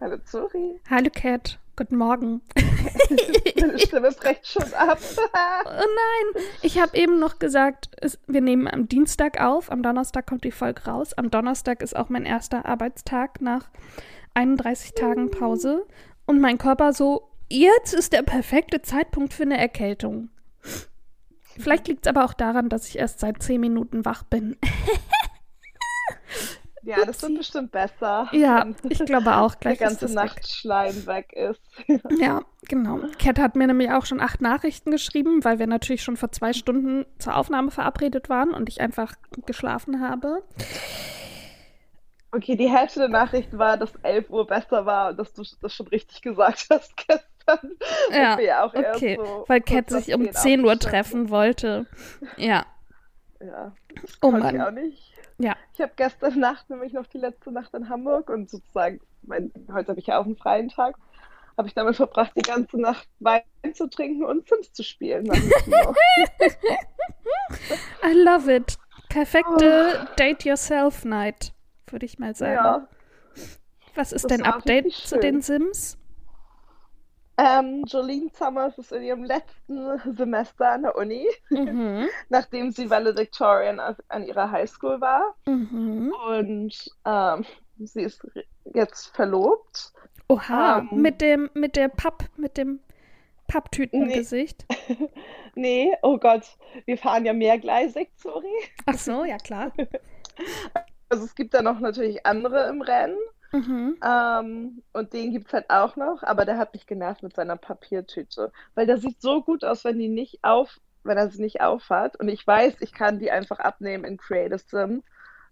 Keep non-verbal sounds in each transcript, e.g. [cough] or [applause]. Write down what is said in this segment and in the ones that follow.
Hallo Zuri. Hallo Cat, guten Morgen. Meine Stimme bricht schon ab. [laughs] Oh nein, ich habe eben noch gesagt, es, wir nehmen am Dienstag auf, am Donnerstag kommt die Folge raus. Am Donnerstag ist auch mein erster Arbeitstag nach 31 Tagen Pause. Und mein Körper so, jetzt ist der perfekte Zeitpunkt für eine Erkältung. Vielleicht liegt es aber auch daran, dass ich erst seit 10 Minuten wach bin. [laughs] Ja, das wird bestimmt besser. Ja, ich glaube auch. Gleich der ganze das weg. Nachtschleim weg ist. [laughs] Ja, genau. Cat hat mir nämlich auch schon acht Nachrichten geschrieben, weil wir natürlich schon vor zwei Stunden zur Aufnahme verabredet waren und ich einfach geschlafen habe. Okay, die Hälfte der Nachricht war, dass 11 Uhr besser war und dass du das schon richtig gesagt hast gestern. [laughs] Wir ja okay. so weil Cat sich um 10 10 Uhr treffen wollte. Ja, Ja, das Oh konnte ich Mann. auch nicht. ja. Ich habe gestern [laughs] Nacht, nämlich noch die letzte Nacht in Hamburg und sozusagen, mein, heute habe ich ja auch einen freien Tag, habe ich damit verbracht, die ganze Nacht Wein zu trinken und Sims zu spielen. [laughs] I love it. Perfekte Date-Yourself-Night, würde ich mal sagen. ja. Was ist das dein Update zu den. Sims? Ähm, Jolene Summers ist in ihrem letzten Semester an der Uni, Mhm. [laughs] nachdem sie Valedictorian an, ihrer Highschool war. Mhm. Und ähm, sie ist jetzt verlobt. Oha, Ähm. mit dem, mit der Papp, mit dem Papptütengesicht. Nee, [laughs] oh Gott, wir fahren ja mehrgleisig, sorry. Ach so, ja klar. [laughs] Also es gibt da noch natürlich andere im Rennen. Mhm. Ähm, und den gibt es halt auch noch, aber der hat mich genervt mit seiner Papiertüte. Weil der sieht so gut aus, wenn die nicht auf, wenn er sie nicht aufhat. Und ich weiß, ich kann die einfach abnehmen in Creative Sim.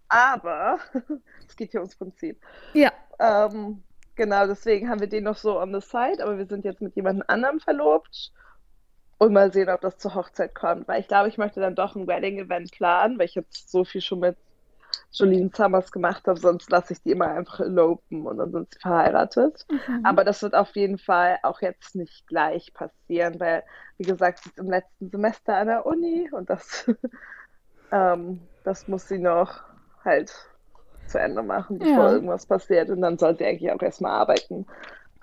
Aber [laughs] es geht hier ums Prinzip. Ja. Ähm, genau, deswegen haben wir den noch so on the side, aber wir sind jetzt mit jemand anderem verlobt. Und mal sehen, ob das zur Hochzeit kommt. Weil ich glaube, ich möchte dann doch ein Wedding-Event planen, weil ich jetzt so viel schon mit Jolene Summers gemacht habe, sonst lasse ich die immer einfach elopen und dann sind sie verheiratet. Mhm. Aber das wird auf jeden Fall auch jetzt nicht gleich passieren, weil, wie gesagt, sie ist im letzten Semester an der Uni und das, [laughs] ähm, das muss sie noch halt zu Ende machen, bevor Ja. irgendwas passiert. Und dann soll sie eigentlich auch erstmal arbeiten.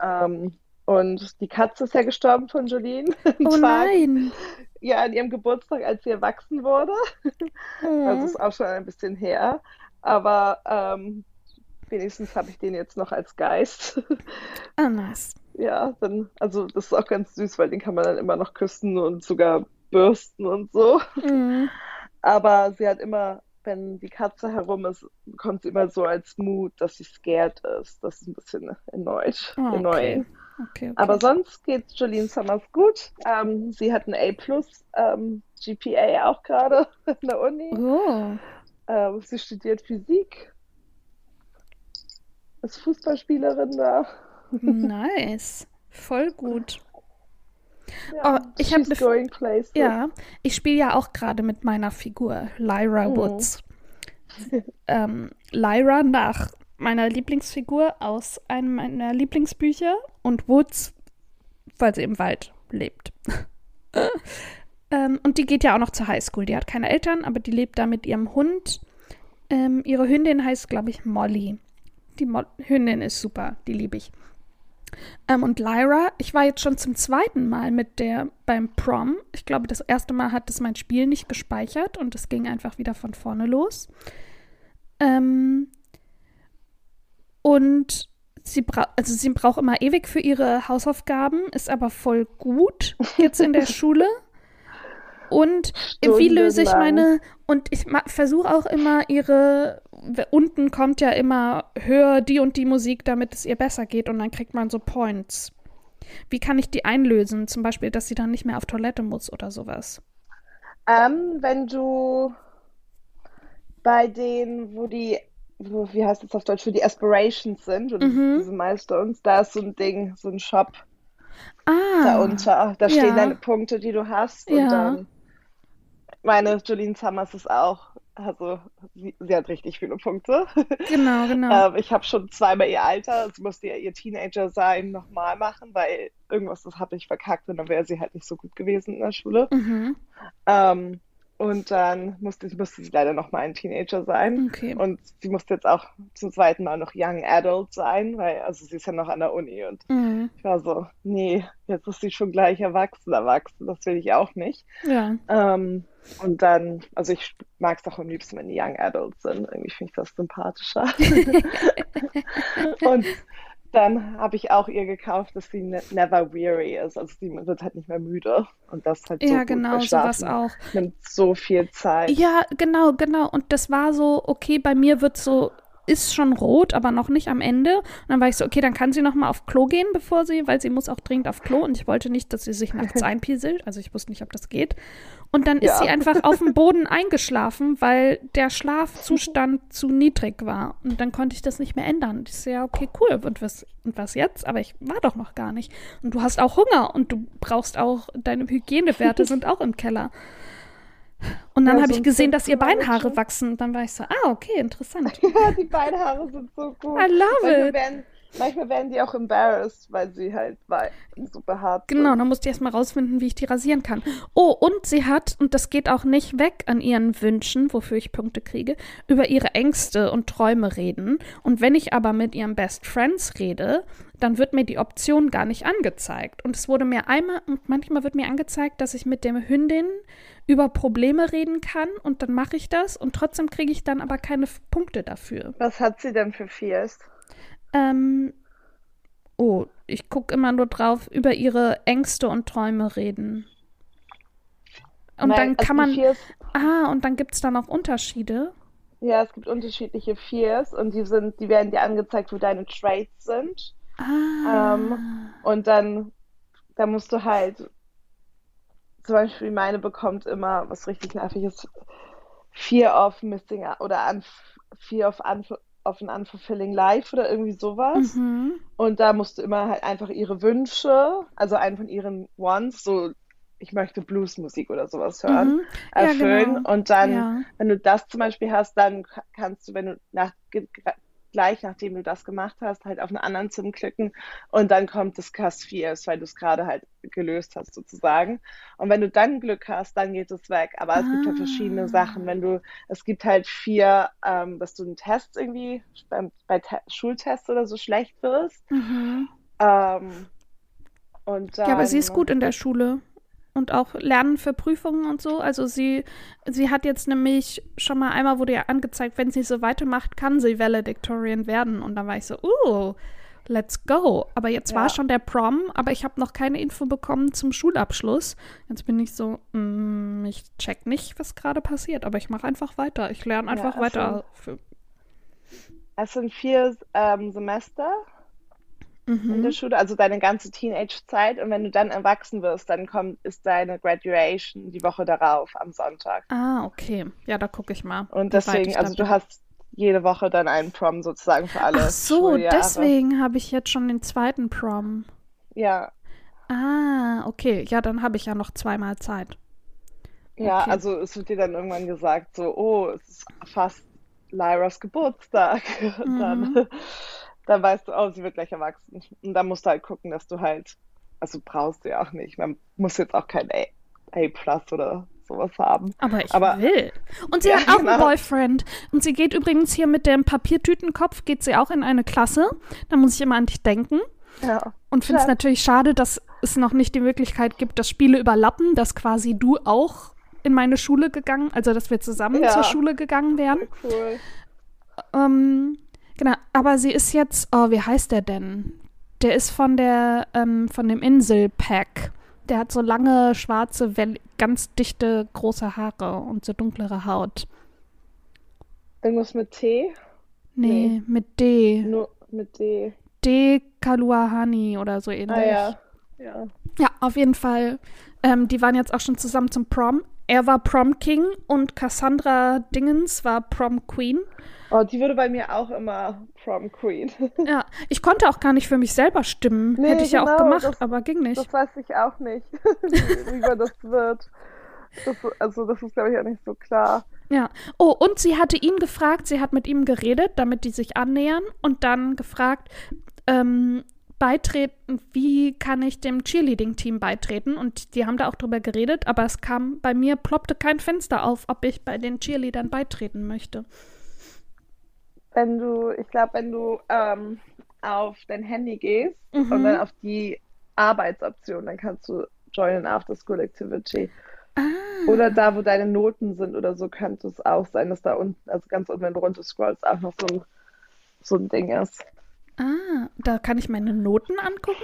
Ähm, und die Katze ist ja gestorben von Jolene. [laughs] Oh nein. Ja, an ihrem Geburtstag, als sie erwachsen wurde. Also Mhm. ist auch schon ein bisschen her. Aber ähm, wenigstens habe ich den jetzt noch als Geist. Ah, nice. Ja, dann, also das ist auch ganz süß, weil den kann man dann immer noch küssen und sogar bürsten und so. Mhm. Aber sie hat immer, wenn die Katze herum ist, bekommt sie immer so als Mut, dass sie scared ist. Das ist ein bisschen erneut, Ah, okay. annoying. Okay, okay. Aber sonst geht Jolene Summers gut. Ähm, sie hat ein A ähm, GPA auch gerade [laughs] in der Uni. Oh. Ähm, sie studiert Physik. Ist Fußballspielerin da. [laughs] Nice. Voll gut. Ja, Oh, ich hab she's ne- going places. Ja, ich spiele ja auch gerade mit meiner Figur, Lyra Mhm. Woods. ähm, Lyra nach meiner Lieblingsfigur aus einem meiner Lieblingsbücher und Woods, weil sie im Wald lebt. [laughs] ähm, und die geht ja auch noch zur Highschool. Die hat keine Eltern, aber die lebt da mit ihrem Hund. Ähm, ihre Hündin heißt, glaube ich, Molly. Die Mo Hündin ist super, die liebe ich. Ähm, und Lyra, ich war jetzt schon zum zweiten Mal mit der beim Prom. Ich glaube, das erste Mal hat es mein Spiel nicht gespeichert und es ging einfach wieder von vorne los. Ähm, und sie, bra also sie braucht immer ewig für ihre Hausaufgaben, ist aber voll gut jetzt in der [laughs] Schule. Und wie löse ich meine. Und ich versuche auch immer ihre. Unten kommt ja immer höher die und die Musik, damit es ihr besser geht und dann kriegt man so Points. Wie kann ich die einlösen? Zum Beispiel, dass sie dann nicht mehr auf Toilette muss oder sowas. Ähm, wenn du bei den, wo die, wie heißt das auf Deutsch, wo die Aspirations sind, oder Mhm. diese Milestones, da ist so ein Ding, so ein Shop Ah. da unter. Da stehen Ja. deine Punkte, die du hast. Und Ja. dann, meine Jolene Summers ist auch Also sie, sie hat richtig viele Punkte. Genau, genau. [laughs] Ähm, ich habe schon zweimal ihr Alter, sie musste ja ihr Teenager sein, nochmal machen, weil irgendwas das habe ich verkackt und dann wäre sie halt nicht so gut gewesen in der Schule. Mhm. Ähm, und dann musste, musste sie leider noch mal ein Teenager sein. Okay. Und sie musste jetzt auch zum zweiten Mal noch Young Adult sein, weil, also sie ist ja noch an der Uni. Und Mhm. ich war so, nee, jetzt ist sie schon gleich erwachsen, erwachsen. Das will ich auch nicht. Ja. Ähm, und dann, also ich mag es auch am liebsten, wenn die Young Adults sind. Irgendwie finde ich das sympathischer. [laughs] [laughs] und dann habe ich auch ihr gekauft, dass sie ne never weary ist. Also sie wird halt nicht mehr müde. Und das halt so Ja, gut, genau, sowas auch. nimmt so viel Zeit. Ja, genau, genau. Und das war so, okay, bei mir wird so, ist schon rot, aber noch nicht am Ende. Und dann war ich so, okay, dann kann sie noch mal auf Klo gehen, bevor sie, weil sie muss auch dringend auf Klo. Und ich wollte nicht, dass sie sich nachts einpieselt. Also ich wusste nicht, ob das geht. Und dann ist Ja. sie einfach auf dem Boden eingeschlafen, weil der Schlafzustand [laughs] zu niedrig war. Und dann konnte ich das nicht mehr ändern. Und ich so, ja, okay, cool. Und was, und was jetzt? Aber ich war doch noch gar nicht. Und du hast auch Hunger und du brauchst auch, deine Hygienewerte [laughs] sind auch im Keller. Und dann Ja, habe so ich gesehen, dass ihr Beinhaare wachsen. Und dann war ich so, ah, okay, interessant. [laughs] Ja, die Beinhaare sind so gut. I love manchmal it. Werden, manchmal werden die auch embarrassed, weil sie halt super hart Genau, sind. dann musste ich erstmal rausfinden, wie ich die rasieren kann. Oh, und sie hat, und das geht auch nicht weg an ihren Wünschen, wofür ich Punkte kriege, über ihre Ängste und Träume reden. Und wenn ich aber mit ihren Best Friends rede, dann wird mir die Option gar nicht angezeigt. Und es wurde mir einmal, und manchmal wird mir angezeigt, dass ich mit der Hündin über Probleme reden kann und dann mache ich das und trotzdem kriege ich dann aber keine Punkte dafür. Was hat sie denn für Fears? Ähm, oh, ich gucke immer nur drauf, über ihre Ängste und Träume reden. Und Nein, dann also kann die man. Ah, und dann gibt es da noch Unterschiede. ja, es gibt unterschiedliche Fears und die sind, die werden dir angezeigt, wo deine Traits sind. Ah. Ähm, Und dann, dann musst du halt, zum Beispiel meine bekommt immer, was richtig nervig ist, Fear of Missing oder un, Fear of, un, of an Unfulfilling Life oder irgendwie sowas. mhm. Und da musst du immer halt einfach ihre Wünsche, also einen von ihren Wants, so ich möchte Bluesmusik oder sowas hören, Mhm. Ja, erfüllen. genau. Und dann, Ja. wenn du das zum Beispiel hast, dann ka- kannst du, wenn du nach, gleich nachdem du das gemacht hast, halt auf einen anderen Sim klicken und dann kommt das Cast Fears, weil du es gerade halt gelöst hast sozusagen. Und wenn du dann Glück hast, dann geht es weg. Aber es gibt halt verschiedene Ah. Sachen. Wenn du, es gibt halt vier, ähm, dass du einen Test irgendwie bei Te Schultests oder so schlecht wirst. Mhm. Ähm, und Ja, aber sie dann- ist gut in der Schule. Und auch Lernen für Prüfungen und so. Also sie, sie hat jetzt nämlich schon mal einmal wurde ihr angezeigt, wenn sie so weitermacht, kann sie Valedictorian werden. Und dann war ich so, uh, let's go. Aber jetzt Ja. war schon der Prom, aber ich habe noch keine Info bekommen zum Schulabschluss. Jetzt bin ich so, mm, ich check nicht, was gerade passiert, aber ich mache einfach weiter. Ich lerne einfach also- weiter. Für, Es sind vier ähm, Semester in mhm. der Schule, also deine ganze Teenage-Zeit. Und wenn du dann erwachsen wirst, dann kommt, ist deine Graduation die Woche darauf, am Sonntag. Ah, okay. Ja, da gucke ich mal. Und deswegen, also du hast jede Woche dann einen Prom sozusagen für alle Ach so, Schuljahre. deswegen habe ich jetzt schon den zweiten Prom. Ja, Ah, okay. Ja, dann habe ich ja noch zweimal Zeit. ja, Okay. also es wird dir dann irgendwann gesagt, so, oh, es ist fast Lyras Geburtstag. [laughs] Mhm. dann, dann weißt du, oh, sie wird gleich erwachsen. Und dann musst du halt gucken, dass du halt, also brauchst du ja auch nicht. Man muss jetzt auch kein A, A Plus oder sowas haben. Aber ich Aber- will. Und sie Ja, hat auch einen genau. Boyfriend. Und sie geht übrigens hier mit dem Papiertütenkopf, geht sie auch in eine Klasse. Da muss ich immer an dich denken. Ja. Und finde es natürlich schade, dass es noch nicht die Möglichkeit gibt, dass Spiele überlappen, dass quasi du auch in meine Schule gegangen, also dass wir zusammen Ja. zur Schule gegangen wären. Cool. Ähm, genau, aber sie ist jetzt, oh, wie heißt der denn? Der ist von der, ähm, von dem Inselpack. Der hat so lange, schwarze, ganz dichte, große Haare und so dunklere Haut. Irgendwas mit T? Nee, mit D. Nur mit D. D. Kaluahani oder so ähnlich. Ah ja. Ja. Ja, auf jeden Fall. Ähm, die waren jetzt auch schon zusammen zum Prom. Er war Prom King und Cassandra Dingens war Prom Queen. Oh, die wurde bei mir auch immer Prom Queen. [laughs] Ja, ich konnte auch gar nicht für mich selber stimmen. Nee, Hätte ich ja auch genau, gemacht, das- aber ging nicht. Das weiß ich auch nicht, [laughs] wie, wie man das wird. Das, also das ist, glaube ich, auch nicht so klar. Ja. Oh, und sie hatte ihn gefragt, sie hat mit ihm geredet, damit die sich annähern und dann gefragt, ähm, beitreten, wie kann ich dem Cheerleading-Team beitreten? Und die haben da auch drüber geredet, aber es kam, bei mir ploppte kein Fenster auf, ob ich bei den Cheerleadern beitreten möchte. Wenn du, ich glaube, wenn du ähm, auf dein Handy gehst mhm. und dann auf die Arbeitsoption, dann kannst du Join an After School Activity. Ah. Oder da, wo deine Noten sind oder so, könnte es auch sein, dass da unten, also ganz unten, wenn du runter scrollst, auch noch so ein, so ein Ding ist. Ah, da kann ich meine Noten angucken?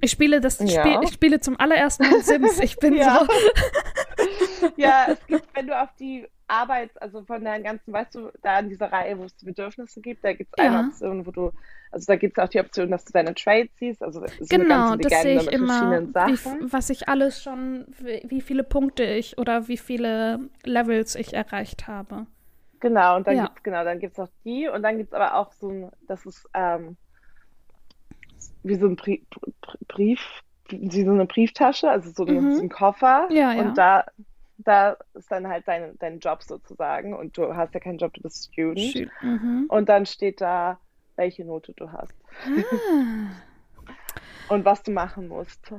Ich spiele das ja. Spiel, ich spiele zum allerersten Mal Sims. Ich bin [laughs] ja. so. [laughs] ja, es gibt, wenn du auf die Arbeit, also von deinen ganzen, weißt du, da in dieser Reihe, wo es die Bedürfnisse gibt, da gibt es eine ja. Option, wo du, also da gibt es auch die Option, dass du deine Trades siehst, also so genau, das sehe ich immer, wie, was ich alles schon, wie, wie, viele Punkte ich oder wie viele Levels ich erreicht habe. Genau, und dann ja. gibt's genau, dann gibt's die und dann gibt es aber auch so ein, das ist ähm, wie so ein Brief, Brief, wie so eine Brieftasche, also so, mhm. ein, so ein Koffer. Ja, ja. Und da da ist dann halt dein, dein Job sozusagen und du hast ja keinen Job, du bist Student. Mhm. Und dann steht da, welche Note du hast. Ah. [laughs] und was du machen musst,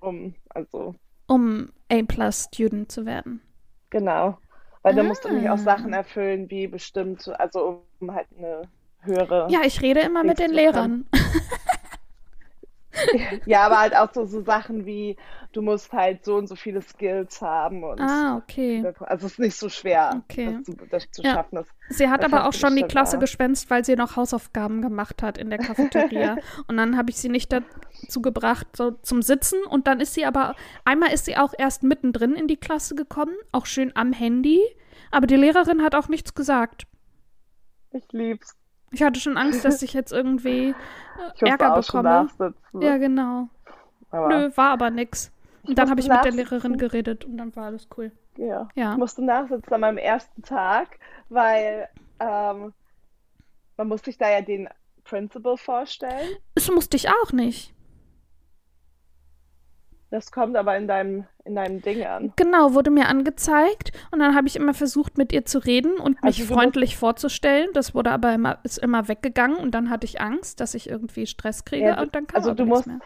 um, also. Um A-Plus Student zu werden. Genau. Weil ah. da musst du nämlich auch Sachen ah. erfüllen, wie bestimmt, also um halt eine höhere. Ja, ich rede immer mit den Lehrern. Ja, aber halt auch so, so Sachen wie, du musst halt so und so viele Skills haben. Und ah, okay. Also es ist nicht so schwer, okay. das, zu, das zu ja. schaffen. Das, sie hat aber auch schon die Klasse auch. geschwänzt, weil sie noch Hausaufgaben gemacht hat in der Cafeteria. [laughs] und dann habe ich sie nicht dazu gebracht, so zum Sitzen. Und dann ist sie aber, einmal ist sie auch erst mittendrin in die Klasse gekommen, auch schön am Handy. Aber die Lehrerin hat auch nichts gesagt. Ich lieb's. Ich hatte schon Angst, dass ich jetzt irgendwie [laughs] ich Ärger bekomme. Ja, genau. Aber Nö, war aber nix. Und dann habe ich mit der Lehrerin geredet und dann war alles cool. Ja. ja. Ich musste nachsitzen an meinem ersten Tag, weil ähm, man muss sich da ja den Principal vorstellen. Das musste ich auch nicht. Das kommt aber in deinem, in deinem Ding an. Genau, wurde mir angezeigt und dann habe ich immer versucht, mit ihr zu reden und mich also freundlich vorzustellen. Das wurde aber immer, ist immer weggegangen und dann hatte ich Angst, dass ich irgendwie Stress kriege ja, und dann kam also du musst, mehr.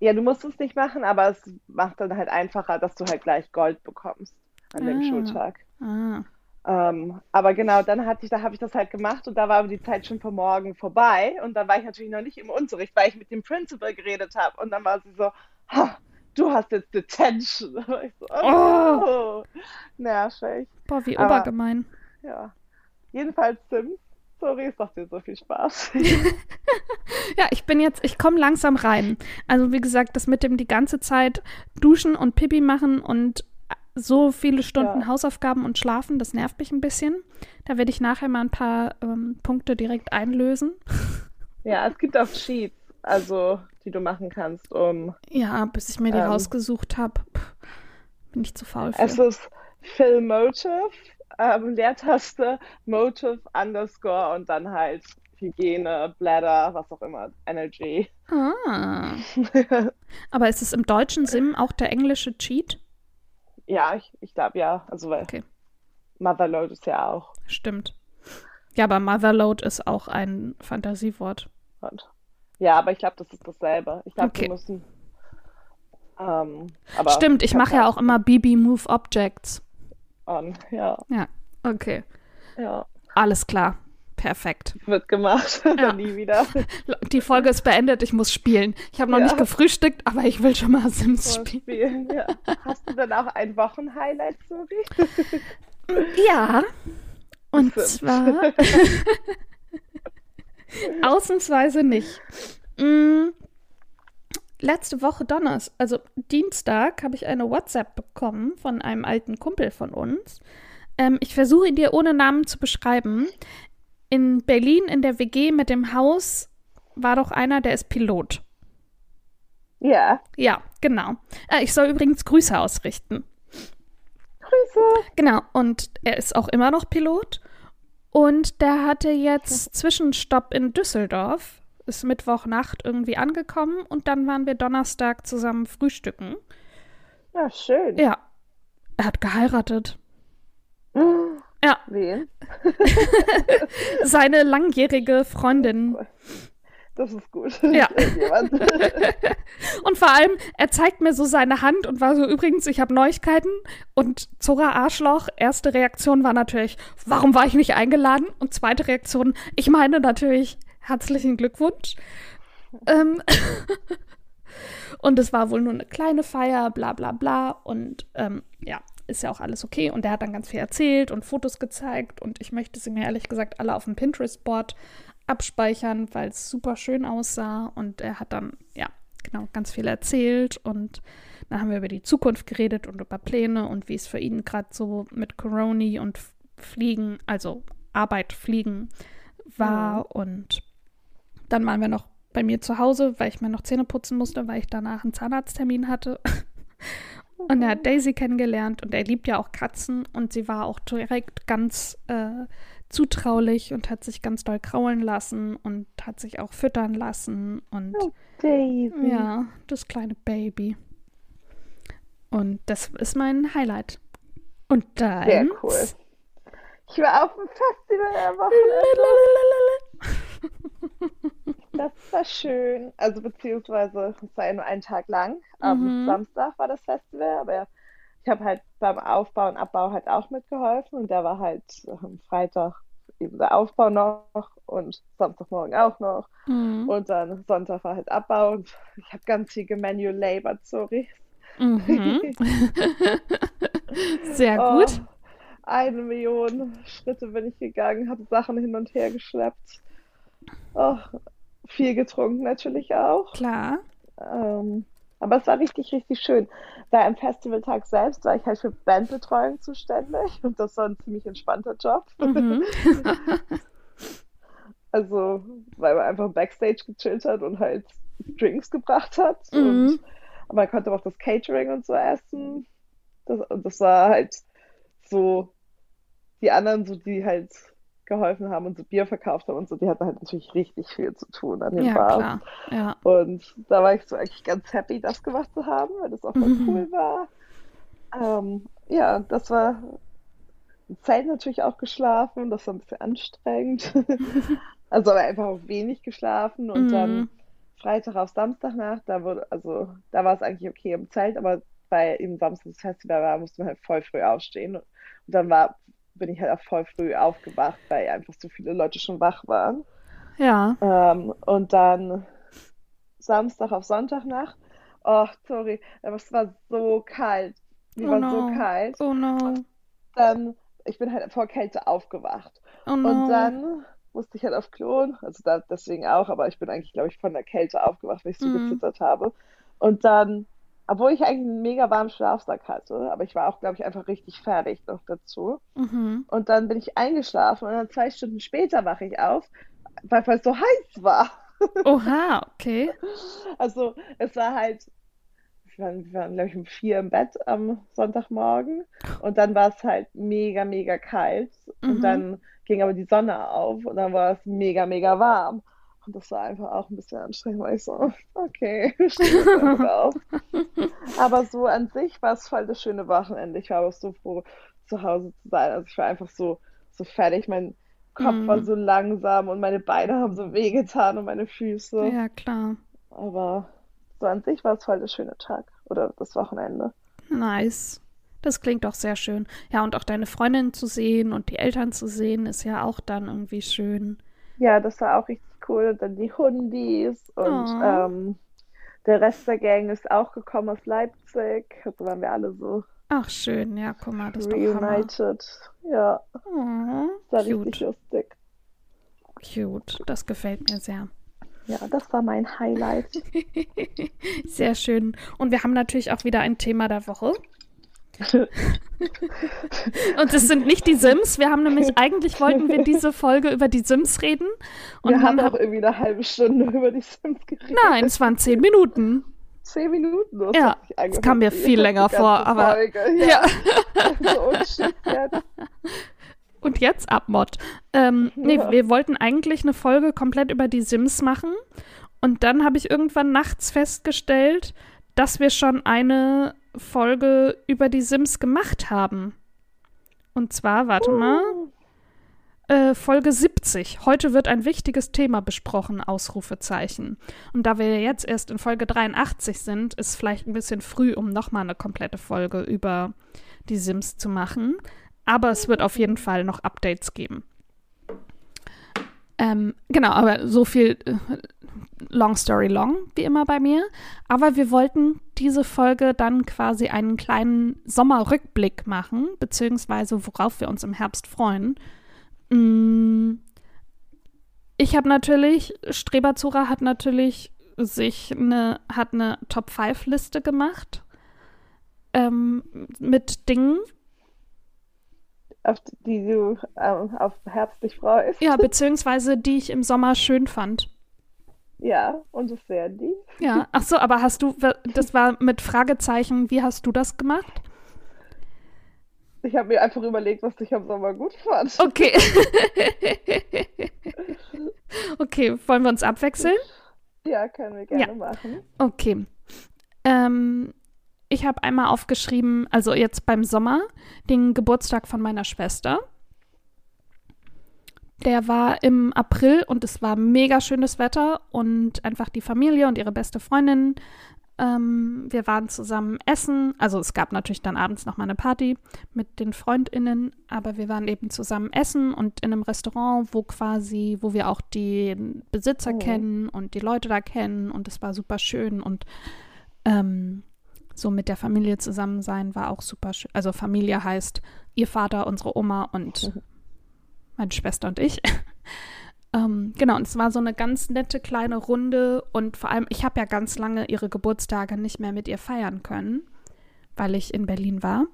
Ja, du musst es nicht machen, aber es macht dann halt einfacher, dass du halt gleich Gold bekommst an ah. dem Schultag. Ah. Ähm, aber genau, dann hatte ich, da habe ich das halt gemacht und da war aber die Zeit schon vor morgen vorbei und dann war ich natürlich noch nicht im Unterricht, weil ich mit dem Principal geredet habe und dann war sie so, ha, du hast jetzt Detention. [laughs] Ich so, oh, oh. nervig. Boah, wie Aber, obergemein. Ja. Jedenfalls Sims. Sorry, es macht dir so viel Spaß. [laughs] [laughs] ja, ich bin jetzt, ich komme langsam rein. Also wie gesagt, das mit dem die ganze Zeit duschen und Pipi machen und so viele Stunden ja. Hausaufgaben und schlafen, das nervt mich ein bisschen. Da werde ich nachher mal ein paar ähm, Punkte direkt einlösen. Ja, es gibt auch Cheats. Also die du machen kannst, um. Ja, bis ich mir die ähm, rausgesucht habe. Bin ich zu faul für. Es ist Fill Motive, ähm, Leertaste, Motive, Underscore und dann halt Hygiene, Bladder, was auch immer, Energy. Ah. [laughs] Aber ist es im deutschen Sim auch der englische Cheat? Ja, ich, ich glaube ja. Also weil okay. Motherload ist ja auch. Stimmt. Ja, aber Motherload ist auch ein Fantasiewort. Und ja, aber ich glaube, das ist dasselbe. Ich glaube, okay. wir müssen. Ähm, Stimmt, ich mache ja auch immer BB Move Objects. On, ja. Ja, okay. Ja. Alles klar. Perfekt. Wird gemacht. [laughs] Ja. nie wieder. Die Folge ist beendet, ich muss spielen. Ich habe noch ja. nicht gefrühstückt, aber ich will schon mal Sims spielen. spielen ja. Hast du dann auch ein Wochenhighlight, Suri? ja. Und Sims. zwar [laughs] Ausnahmsweise nicht. Mm, letzte Woche Donnerstag, also Dienstag, habe ich eine WhatsApp bekommen von einem alten Kumpel von uns. Ähm, ich versuche ihn dir ohne Namen zu beschreiben. In Berlin in der WG mit dem Haus war doch einer, der ist Pilot. Ja. Ja, genau. Äh, ich soll übrigens Grüße ausrichten. Grüße. Genau, und er ist auch immer noch Pilot. Und der hatte jetzt Zwischenstopp in Düsseldorf, ist Mittwochnacht irgendwie angekommen und dann waren wir Donnerstag zusammen frühstücken. Ja, schön. Ja. Er hat geheiratet. Ja. Wen? [laughs] Seine langjährige Freundin. Das ist gut. Ja. [laughs] [laughs] Und vor allem, er zeigt mir so seine Hand und war so, übrigens, ich habe Neuigkeiten. Und Zora Arschloch, erste Reaktion war natürlich, warum war ich nicht eingeladen? Und zweite Reaktion, ich meine natürlich, herzlichen Glückwunsch. Ähm [laughs] und es war wohl nur eine kleine Feier, bla bla bla. Und ähm, ja, ist ja auch alles okay. Und er hat dann ganz viel erzählt und Fotos gezeigt. Und ich möchte sie mir ehrlich gesagt alle auf dem Pinterest-Board abspeichern, weil es super schön aussah. Und er hat dann, ja, genau, ganz viel erzählt. Und dann haben wir über die Zukunft geredet und über Pläne und wie es für ihn gerade so mit Coroni und Fliegen, also Arbeit, Fliegen war. Ja. Und dann waren wir noch bei mir zu Hause, weil ich mir noch Zähne putzen musste, weil ich danach einen Zahnarzttermin hatte. [laughs] Und er hat Daisy kennengelernt und er liebt ja auch Katzen und sie war auch direkt ganz äh, zutraulich und hat sich ganz doll kraulen lassen und hat sich auch füttern lassen und Oh, Daisy. ja, das kleine Baby. Und das ist mein Highlight. Und dann. Sehr cool. Ich war auf dem Festival am Wochenende. Das war schön. Also beziehungsweise es war ja nur einen Tag lang. Am Mhm. Samstag war das Festival, aber ich habe halt beim Aufbau und Abbau halt auch mitgeholfen und da war halt am Freitag eben der Aufbau noch und Samstagmorgen auch noch Mhm. und dann Sonntag war halt Abbau und ich habe ganz viel gemanual labor, sorry. Mhm. [laughs] Sehr gut. Oh, eine Million Schritte bin ich gegangen, habe Sachen hin und her geschleppt. Oh, viel getrunken natürlich auch. Klar. Ähm, aber es war richtig, richtig schön. Weil am Festivaltag selbst war ich halt für Bandbetreuung zuständig und das war ein ziemlich entspannter Job. Mhm. [laughs] Also, weil man einfach Backstage gechillt hat und halt Drinks gebracht hat. Mhm. Und, aber man konnte auch das Catering und so essen. Das, und das war halt so, die anderen, so die halt geholfen haben und so Bier verkauft haben und so, die hatten halt natürlich richtig viel zu tun an den Ja, Bars. klar. Ja. Und da war ich so eigentlich ganz happy, das gemacht zu haben, weil das auch voll Mhm. cool war. Ähm, ja, das war im Zelt natürlich auch geschlafen, das war ein bisschen anstrengend. [laughs] Also aber einfach auch wenig geschlafen und Mhm. dann Freitag auf Samstagnacht, da wurde, also da war es eigentlich okay im Zelt, aber weil eben Samstag das Festival war, musste man halt voll früh aufstehen. Und dann war, bin ich halt auch voll früh aufgewacht, weil einfach so viele Leute schon wach waren. Ja. Ähm, und dann Samstag auf Sonntagnacht. Oh, sorry, aber es war so kalt. Die Oh war no. so kalt. Oh no. Dann, ich bin halt vor Kälte aufgewacht. Oh no. Und dann musste ich halt auf Klo, also da deswegen auch, aber ich bin eigentlich, glaube ich, von der Kälte aufgewacht, weil ich so Mhm. gezittert habe. Und dann, obwohl ich eigentlich einen mega warmen Schlafsack hatte, aber ich war auch, glaube ich, einfach richtig fertig noch dazu. Mhm. Und dann bin ich eingeschlafen und dann zwei Stunden später wache ich auf, weil es so heiß war. [laughs] Oha, okay. Also es war halt, wir waren, waren glaube ich, um vier im Bett am Sonntagmorgen und dann war es halt mega, mega kalt und Mhm. dann ging aber die Sonne auf und dann war es mega, mega warm. Und das war einfach auch ein bisschen anstrengend, weil ich so, okay, [laughs] jetzt einfach [laughs] auf. Aber so an sich war es voll das schöne Wochenende. Ich war aber so froh, zu Hause zu sein. Also ich war einfach so, so fertig. Mein Kopf Mhm. war so langsam und meine Beine haben so wehgetan und meine Füße. Ja, klar. Aber so an sich war es voll der schöne Tag oder das Wochenende. Nice. Das klingt doch sehr schön. Ja, und auch deine Freundin zu sehen und die Eltern zu sehen, ist ja auch dann irgendwie schön. Ja, das war auch richtig cool. Und dann die Hundis und ähm, der Rest der Gang ist auch gekommen aus Leipzig. Also waren wir alle so Ach, schön. Ja, guck mal, das reunited. Ja, Oh, das war richtig cute. lustig. Cute. Das gefällt mir sehr. Ja, das war mein Highlight. [laughs] Sehr schön. Und wir haben natürlich auch wieder ein Thema der Woche. Und es sind nicht die Sims. Wir haben nämlich, [laughs] eigentlich wollten wir diese Folge über die Sims reden. Und wir haben auch irgendwie eine halbe Stunde über die Sims geredet. Nein, es waren zehn Minuten. Zehn Minuten. Das Ja, das kam mir viel länger vor, aber- Folge. Ja. Ja, so unschick jetzt. Und jetzt Abmod. Ähm, nee, Ja. wir wollten eigentlich eine Folge komplett über die Sims machen. Und dann habe ich irgendwann nachts festgestellt, dass wir schon eine Folge über die Sims gemacht haben. Und zwar, warte mal, äh, Folge 70. Heute wird ein wichtiges Thema besprochen, Ausrufezeichen. Und da wir jetzt erst in Folge 83 sind, ist vielleicht ein bisschen früh, um nochmal eine komplette Folge über die Sims zu machen. Aber es wird auf jeden Fall noch Updates geben. Ähm, genau, aber so viel äh, long story long, wie immer bei mir. Aber wir wollten diese Folge dann quasi einen kleinen Sommerrückblick machen, beziehungsweise worauf wir uns im Herbst freuen. Mm, ich habe natürlich, Streberzura hat natürlich sich eine, hat eine Top 5 Liste gemacht ähm, mit Dingen, auf die du ähm, auf Herbst dich freust. Ja, [laughs] beziehungsweise die ich im Sommer schön fand. Ja, und das wären die. Ja, [laughs] ach so, aber hast du, das war mit Fragezeichen, wie hast du das gemacht? Ich habe mir einfach überlegt, was ich am Sommer gut fand. Okay. [laughs] okay, wollen wir uns abwechseln? Ja, können wir gerne ja. machen. Okay. Ähm, ich habe einmal aufgeschrieben, also jetzt beim Sommer, den Geburtstag von meiner Schwester. Der war im April und es war mega schönes Wetter und einfach die Familie und ihre beste Freundin. Ähm, wir waren zusammen essen. Also es gab natürlich dann abends noch mal eine Party mit den FreundInnen, aber wir waren eben zusammen essen und in einem Restaurant, wo quasi, wo wir auch die Besitzer oh. kennen und die Leute da kennen und es war super schön und ähm, so mit der Familie zusammen sein war auch super schön. Also Familie heißt ihr Vater, unsere Oma und mhm. [laughs] meine Schwester und ich. [laughs] ähm, genau, und es war so eine ganz nette kleine Runde und vor allem, ich habe ja ganz lange ihre Geburtstage nicht mehr mit ihr feiern können, weil ich in Berlin war.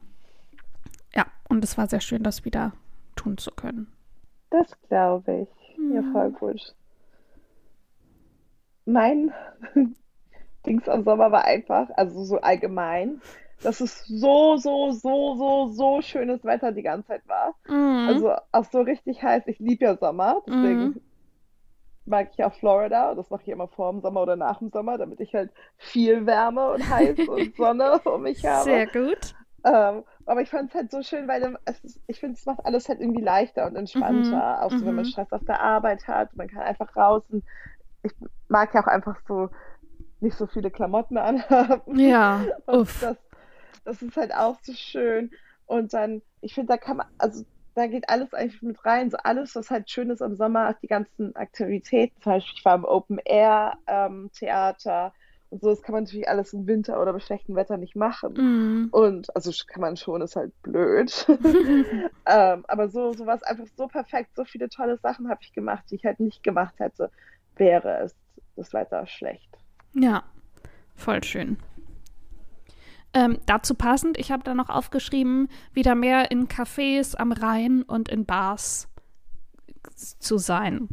Ja, und es war sehr schön, das wieder tun zu können. Das glaube ich. Mhm. Ja, voll gut. Mein Dings am Sommer war einfach, also so allgemein, dass es so, so, so, so, so schönes Wetter die ganze Zeit war. Mhm. Also auch so richtig heiß. Ich liebe ja Sommer, deswegen mhm. mag ich auch Florida. Das mache ich immer vor dem Sommer oder nach dem Sommer, damit ich halt viel Wärme und heiß und [laughs] Sonne um mich habe. Sehr gut. Ähm, aber ich fand es halt so schön, weil es, ich finde, es macht alles halt irgendwie leichter und entspannter. Mhm. Auch so, wenn man mhm. Stress auf der Arbeit hat. Man kann einfach raus und ich mag ja auch einfach so nicht so viele Klamotten anhaben. Ja, [laughs] uff. Das, das ist halt auch so schön. Und dann, ich finde, da kann man, also da geht alles eigentlich mit rein. So alles, was halt schön ist am Sommer, die ganzen Aktivitäten. Zum Beispiel, ich war im Open Air ähm, Theater und so. Das kann man natürlich alles im Winter oder bei schlechtem Wetter nicht machen. Mm. Und also kann man schon, ist halt blöd. [laughs] [laughs] ähm, aber so, so war es einfach so perfekt. So viele tolle Sachen habe ich gemacht, die ich halt nicht gemacht hätte, wäre es das Wetter schlecht. Ja, voll schön. Ähm, dazu passend, ich habe da noch aufgeschrieben, wieder mehr in Cafés am Rhein und in Bars zu sein.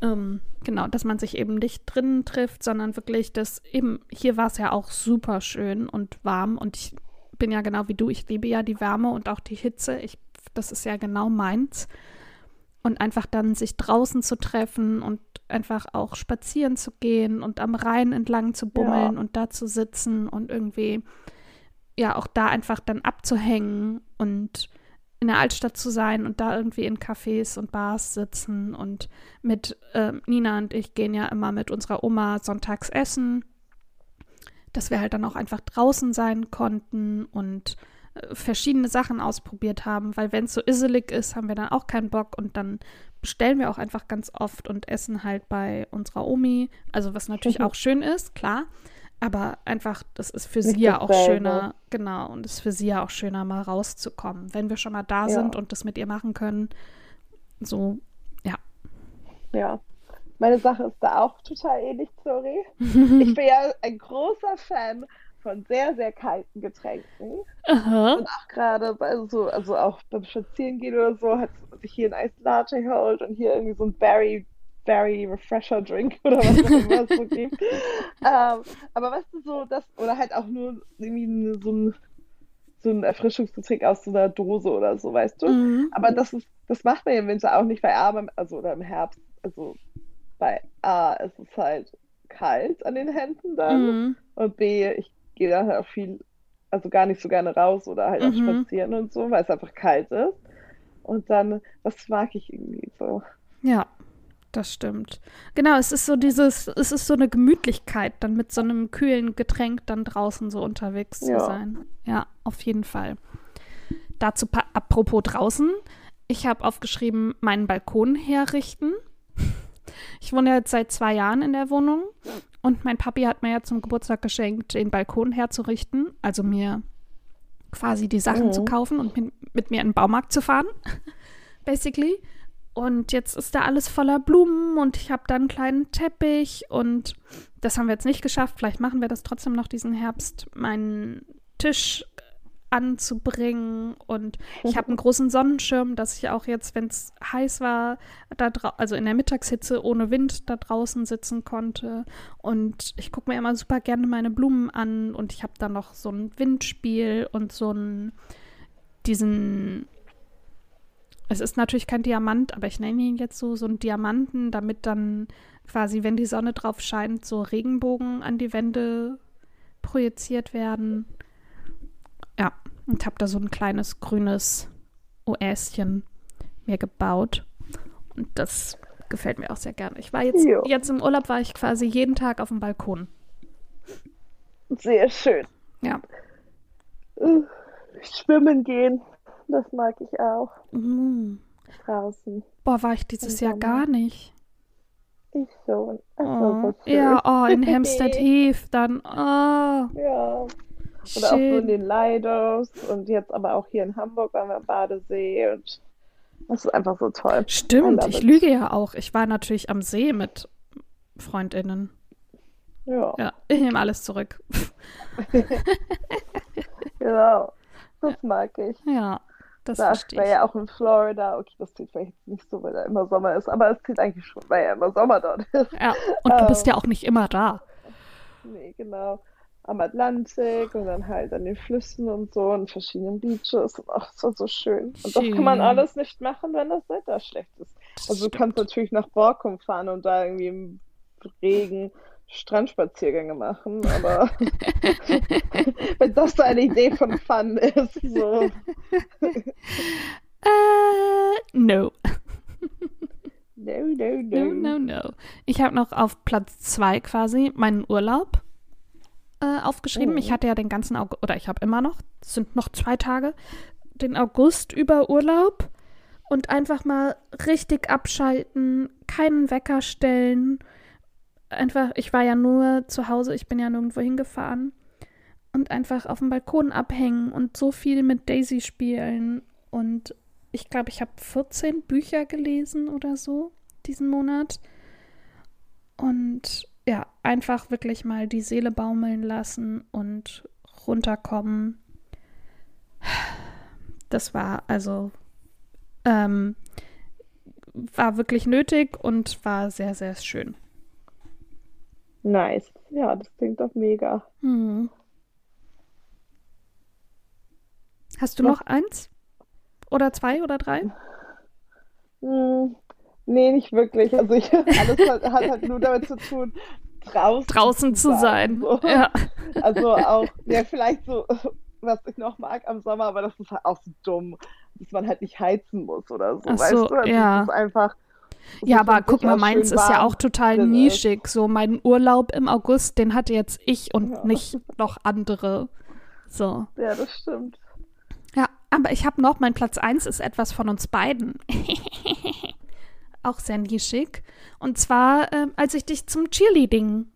Ähm, genau, dass man sich eben nicht drinnen trifft, sondern wirklich das eben, hier war es ja auch super schön und warm und ich bin ja genau wie du, ich liebe ja die Wärme und auch die Hitze. Ich, das ist ja genau meins. Und einfach dann sich draußen zu treffen und einfach auch spazieren zu gehen und am Rhein entlang zu bummeln ja. und da zu sitzen und irgendwie ja auch da einfach dann abzuhängen und in der Altstadt zu sein und da irgendwie in Cafés und Bars sitzen und mit äh, Nina und ich gehen ja immer mit unserer Oma sonntags essen, dass wir halt dann auch einfach draußen sein konnten und verschiedene Sachen ausprobiert haben, weil wenn es so iselig ist, haben wir dann auch keinen Bock und dann bestellen wir auch einfach ganz oft und essen halt bei unserer Omi. Also was natürlich mhm. auch schön ist, klar. Aber einfach, das ist für sie ja auch selber. schöner, genau, und es ist für sie ja auch schöner, mal rauszukommen. Wenn wir schon mal da ja. sind und das mit ihr machen können, so, ja. Ja. Meine Sache ist da auch total ähnlich, sorry. [laughs] ich bin ja ein großer Fan von sehr, sehr kalten Getränken. Aha. Und auch gerade bei so, also auch beim Spazierengehen oder so, hat sich hier ein Eis Latte geholt und hier irgendwie so ein Berry, Berry Refresher Drink oder was auch immer es so gibt. [laughs] ähm, aber weißt du, so das, oder halt auch nur irgendwie so ein so ein Erfrischungsgetränk aus so einer Dose oder so, weißt du? Mhm. Aber das ist, das macht man ja im Winter auch nicht, weil A, also oder im Herbst, also bei A ist es halt kalt an den Händen dann mhm. und B, ich gehe da halt auch viel, also gar nicht so gerne raus oder halt mhm. auch spazieren und so, weil es einfach kalt ist. Und dann, das mag ich irgendwie so. Ja, das stimmt. Genau, es ist so dieses, es ist so eine Gemütlichkeit, dann mit so einem kühlen Getränk dann draußen so unterwegs zu Ja. sein. Ja, auf jeden Fall. Dazu apropos draußen, ich habe aufgeschrieben, meinen Balkon herrichten. [laughs] Ich wohne jetzt seit zwei Jahren in der Wohnung und mein Papi hat mir ja zum Geburtstag geschenkt, den Balkon herzurichten, also mir quasi die Sachen Mhm. zu kaufen und mit, mit mir in den Baumarkt zu fahren, [laughs] basically. Und jetzt ist da alles voller Blumen und ich habe da einen kleinen Teppich und das haben wir jetzt nicht geschafft. Vielleicht machen wir das trotzdem noch diesen Herbst, meinen Tisch anzubringen. Und ich habe [laughs] einen großen Sonnenschirm, dass ich auch jetzt, wenn es heiß war, da also in der Mittagshitze ohne Wind da draußen sitzen konnte. Und ich gucke mir immer super gerne meine Blumen an. Und ich habe da noch so ein Windspiel und so einen diesen es ist natürlich kein Diamant, aber ich nenne ihn jetzt so, so einen Diamanten, damit dann quasi, wenn die Sonne drauf scheint, so Regenbogen an die Wände projiziert werden. Und habe da so ein kleines grünes Oäschen mir gebaut. Und das gefällt mir auch sehr gerne. Ich war jetzt, Jo. jetzt im Urlaub, war ich quasi jeden Tag auf dem Balkon. Sehr schön. Ja. Schwimmen gehen, das mag ich auch. Mm. Draußen. Boah, war ich dieses Jahr gar nicht. Ich schon. Oh. so. Ja, oh, in [laughs] Hampstead Heath dann. Oh, Ja. Oder auch so in den Lidos und jetzt aber auch hier in Hamburg waren wir am Badesee und das ist einfach so toll. Stimmt, ich it. lüge ja auch. Ich war natürlich am See mit FreundInnen. Ja, Ja, ich nehme alles zurück. [laughs] genau. Das mag ich. Ja, das Da verstehe war ich. ja auch in Florida. Okay, das zieht vielleicht nicht so, weil da immer Sommer ist, aber es zieht eigentlich schon, weil ja immer Sommer dort ist. Ja, und du bist Ähm. ja auch nicht immer da. Nee, genau. Am Atlantik und dann halt an den Flüssen und so und verschiedenen Beaches. Und ach, das war so schön. Und das kann man Schön. alles nicht machen, wenn das Wetter schlecht ist. Also du kannst natürlich nach Borkum fahren und da irgendwie im Regen Strandspaziergänge machen, aber [laughs] wenn das deine Idee von Fun ist, so, [laughs] Äh, no. no, no, No, no, no. no. Ich habe noch auf Platz zwei quasi meinen Urlaub äh, aufgeschrieben. Mhm. Ich hatte ja den ganzen August, oder ich habe immer noch, es sind noch zwei Tage, den August über Urlaub und einfach mal richtig abschalten, keinen Wecker stellen. Einfach, ich war ja nur zu Hause, ich bin ja nirgendwo hingefahren. Und einfach auf dem Balkon abhängen und so viel mit Daisy spielen. Und ich glaube, ich habe 14 Bücher gelesen oder so diesen Monat. Und ja, einfach wirklich mal die Seele baumeln lassen und runterkommen. Das war also, ähm, war wirklich nötig und war sehr, sehr schön. Nice. Ja, das klingt doch mega. Hm. Hast du Was- noch eins? Oder zwei oder drei? Nee, nicht wirklich. Also ich, [laughs] alles hat, hat halt nur damit zu tun, draußen, Draußen zu sein. So. Ja. [laughs] Also auch, ja, vielleicht so, [laughs] was ich noch mag am Sommer, aber das ist halt auch so dumm, dass man halt nicht heizen muss oder so, Ach weißt so, du? Also ja. Einfach. Ja, aber an guck mal, meins ist ja auch total ist. nischig. So mein Urlaub im August, den hatte jetzt ich und Ja. nicht noch andere. So. Ja, das stimmt. Ja, aber ich habe noch, mein Platz 1 ist etwas von uns beiden. Auch sehr nischig. Und zwar, ähm, als ich dich zum Cheerleading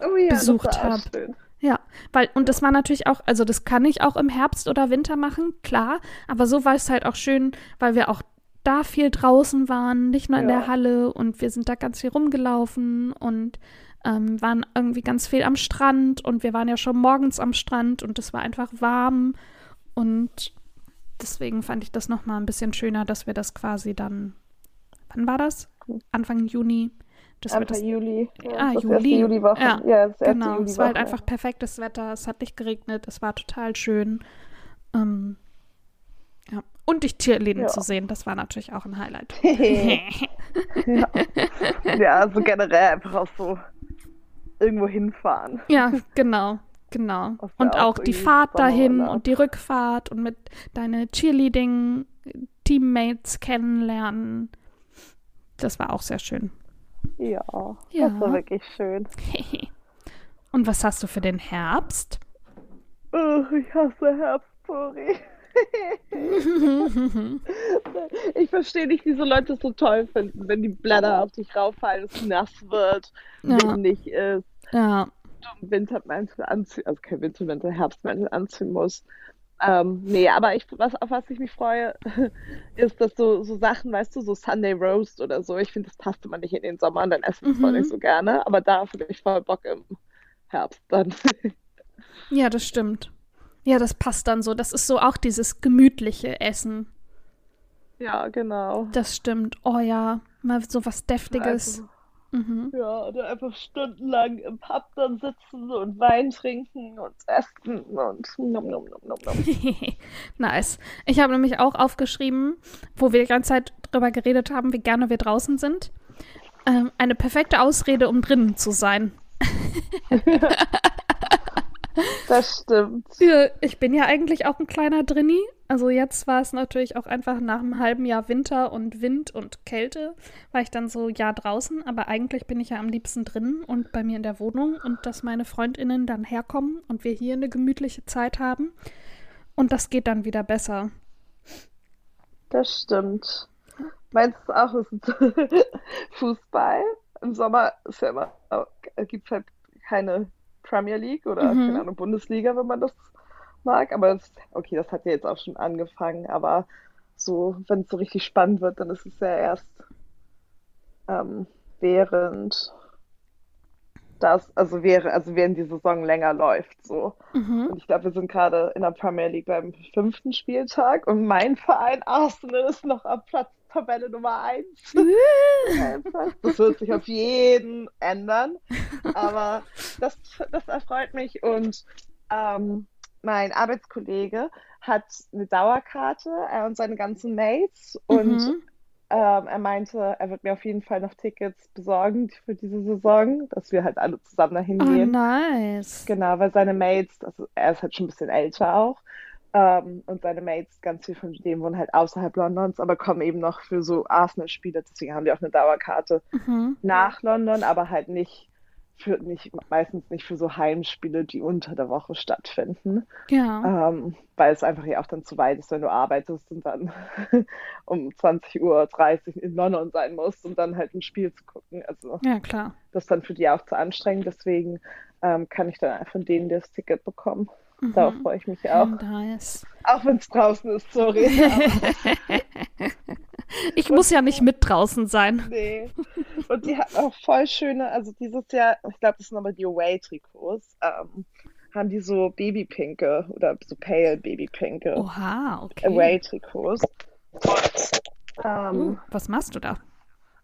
Oh ja, besucht das war auch hab. schön. Ja, weil, und das war natürlich auch, also das kann ich auch im Herbst oder Winter machen, klar, aber so war es halt auch schön, weil wir auch da viel draußen waren, nicht nur in Ja. der Halle und wir sind da ganz viel rumgelaufen und ähm, waren irgendwie ganz viel am Strand und wir waren ja schon morgens am Strand und es war einfach warm und deswegen fand ich das nochmal ein bisschen schöner, dass wir das quasi dann, wann war das? Anfang Juni, wir Anfang das Juli. Ja, Ah, das Juli. erste Juliwoche. Ja, Ja, das Genau, es Juliwoche. war halt einfach perfektes Wetter, es hat nicht geregnet, es war total schön. Ähm, ja. Und dich Cheerleading Ja. zu sehen, das war natürlich auch ein Highlight. ja. [laughs] [laughs] ja, also generell einfach auch so irgendwo hinfahren. ja, genau, genau. Das war Und auch auch die Fahrt dahin Sommerurlaub. und die Rückfahrt und mit deine Cheerleading Teammates kennenlernen. Das war auch sehr schön. Ja, Ja. das war wirklich schön. [laughs] Und was hast du für den Herbst? Oh, ich hasse Herbst, sorry. [laughs] ich verstehe nicht, wieso Leute es so toll finden, wenn die Blätter auf dich rauffallen, es nass wird, Ja. windig ist, Ja, du Wintermantel anziehen, also kein Wintermantel, Herbstmantel anziehen musst. Ähm, nee, aber ich, was, auf was ich mich freue, [laughs] ist, dass so, so Sachen, weißt du, so Sunday Roast oder so, ich finde, das passt immer nicht in den Sommer und dann essen wir es zwar Mhm. nicht so gerne, aber da habe ich voll Bock im Herbst dann. [laughs] ja, das stimmt. Ja, das passt dann so. Das ist so auch dieses gemütliche Essen. ja, genau. Das stimmt. Oh ja, mal so was Deftiges. Also, Mhm. Ja, oder einfach stundenlang im Pub dann sitzen und Wein trinken und essen und nom, nom, nom, nom, nom. [laughs] nice. Ich habe nämlich auch aufgeschrieben, wo wir die ganze Zeit drüber geredet haben, wie gerne wir draußen sind. Ähm, eine perfekte Ausrede, um drinnen zu sein. [laughs] [laughs] Das stimmt. Ich bin ja eigentlich auch ein kleiner Drinni. Also jetzt war es natürlich auch einfach nach einem halben Jahr Winter und Wind und Kälte, war ich dann so ja draußen, aber eigentlich bin ich ja am liebsten drinnen und bei mir in der Wohnung und dass meine Freundinnen dann herkommen und wir hier eine gemütliche Zeit haben. Und das geht dann wieder besser. Das stimmt. Meinst du auch, es ist [laughs] Fußball? Im Sommer ist ja immer, gibt es halt keine Premier League oder Mhm. keine Ahnung, Bundesliga, wenn man das mag. Aber das, okay, das hat ja jetzt auch schon angefangen, aber so, wenn es so richtig spannend wird, dann ist es ja erst ähm, während das, also wäre, also während die Saison länger läuft, so. Mhm. Und ich glaube, wir sind gerade in der Premier League beim fünften Spieltag und mein Verein Arsenal ist noch am Platz Tabelle Nummer 1. [laughs] Das wird sich auf jeden ändern. Aber das, das erfreut mich. Und ähm, mein Arbeitskollege hat eine Dauerkarte, er und seine ganzen Mates. Und Mhm. ähm, er meinte, er wird mir auf jeden Fall noch Tickets besorgen für diese Saison, dass wir halt alle zusammen dahin Oh, gehen. nice. Genau, weil seine Mates, also er ist halt schon ein bisschen älter auch, ähm, und seine Mates, ganz viel von denen wohnen halt außerhalb Londons, aber kommen eben noch für so Arsenal-Spiele, deswegen haben die auch eine Dauerkarte Mhm. nach London, aber halt nicht für, nicht, meistens nicht für so Heimspiele, die unter der Woche stattfinden, Ja. ähm, weil es einfach ja auch dann zu weit ist, wenn du arbeitest und dann [laughs] um 20.30 Uhr in London sein musst, um dann halt ein Spiel zu gucken. Also Ja, klar. das ist dann für die auch zu anstrengend, deswegen ähm, kann ich dann von denen das Ticket bekommen. Darauf Mhm. freue ich mich auch. Nice. Auch wenn es draußen ist, sorry. [laughs] Ich muss ja nicht mit draußen sein. nee. Und die hatten auch voll schöne, also dieses Jahr, ich glaube, das sind aber die Away-Trikots, ähm, haben die so Babypinke oder so pale Babypinke Oha, okay. Away-Trikots. Und, Uh, ähm, was machst du da?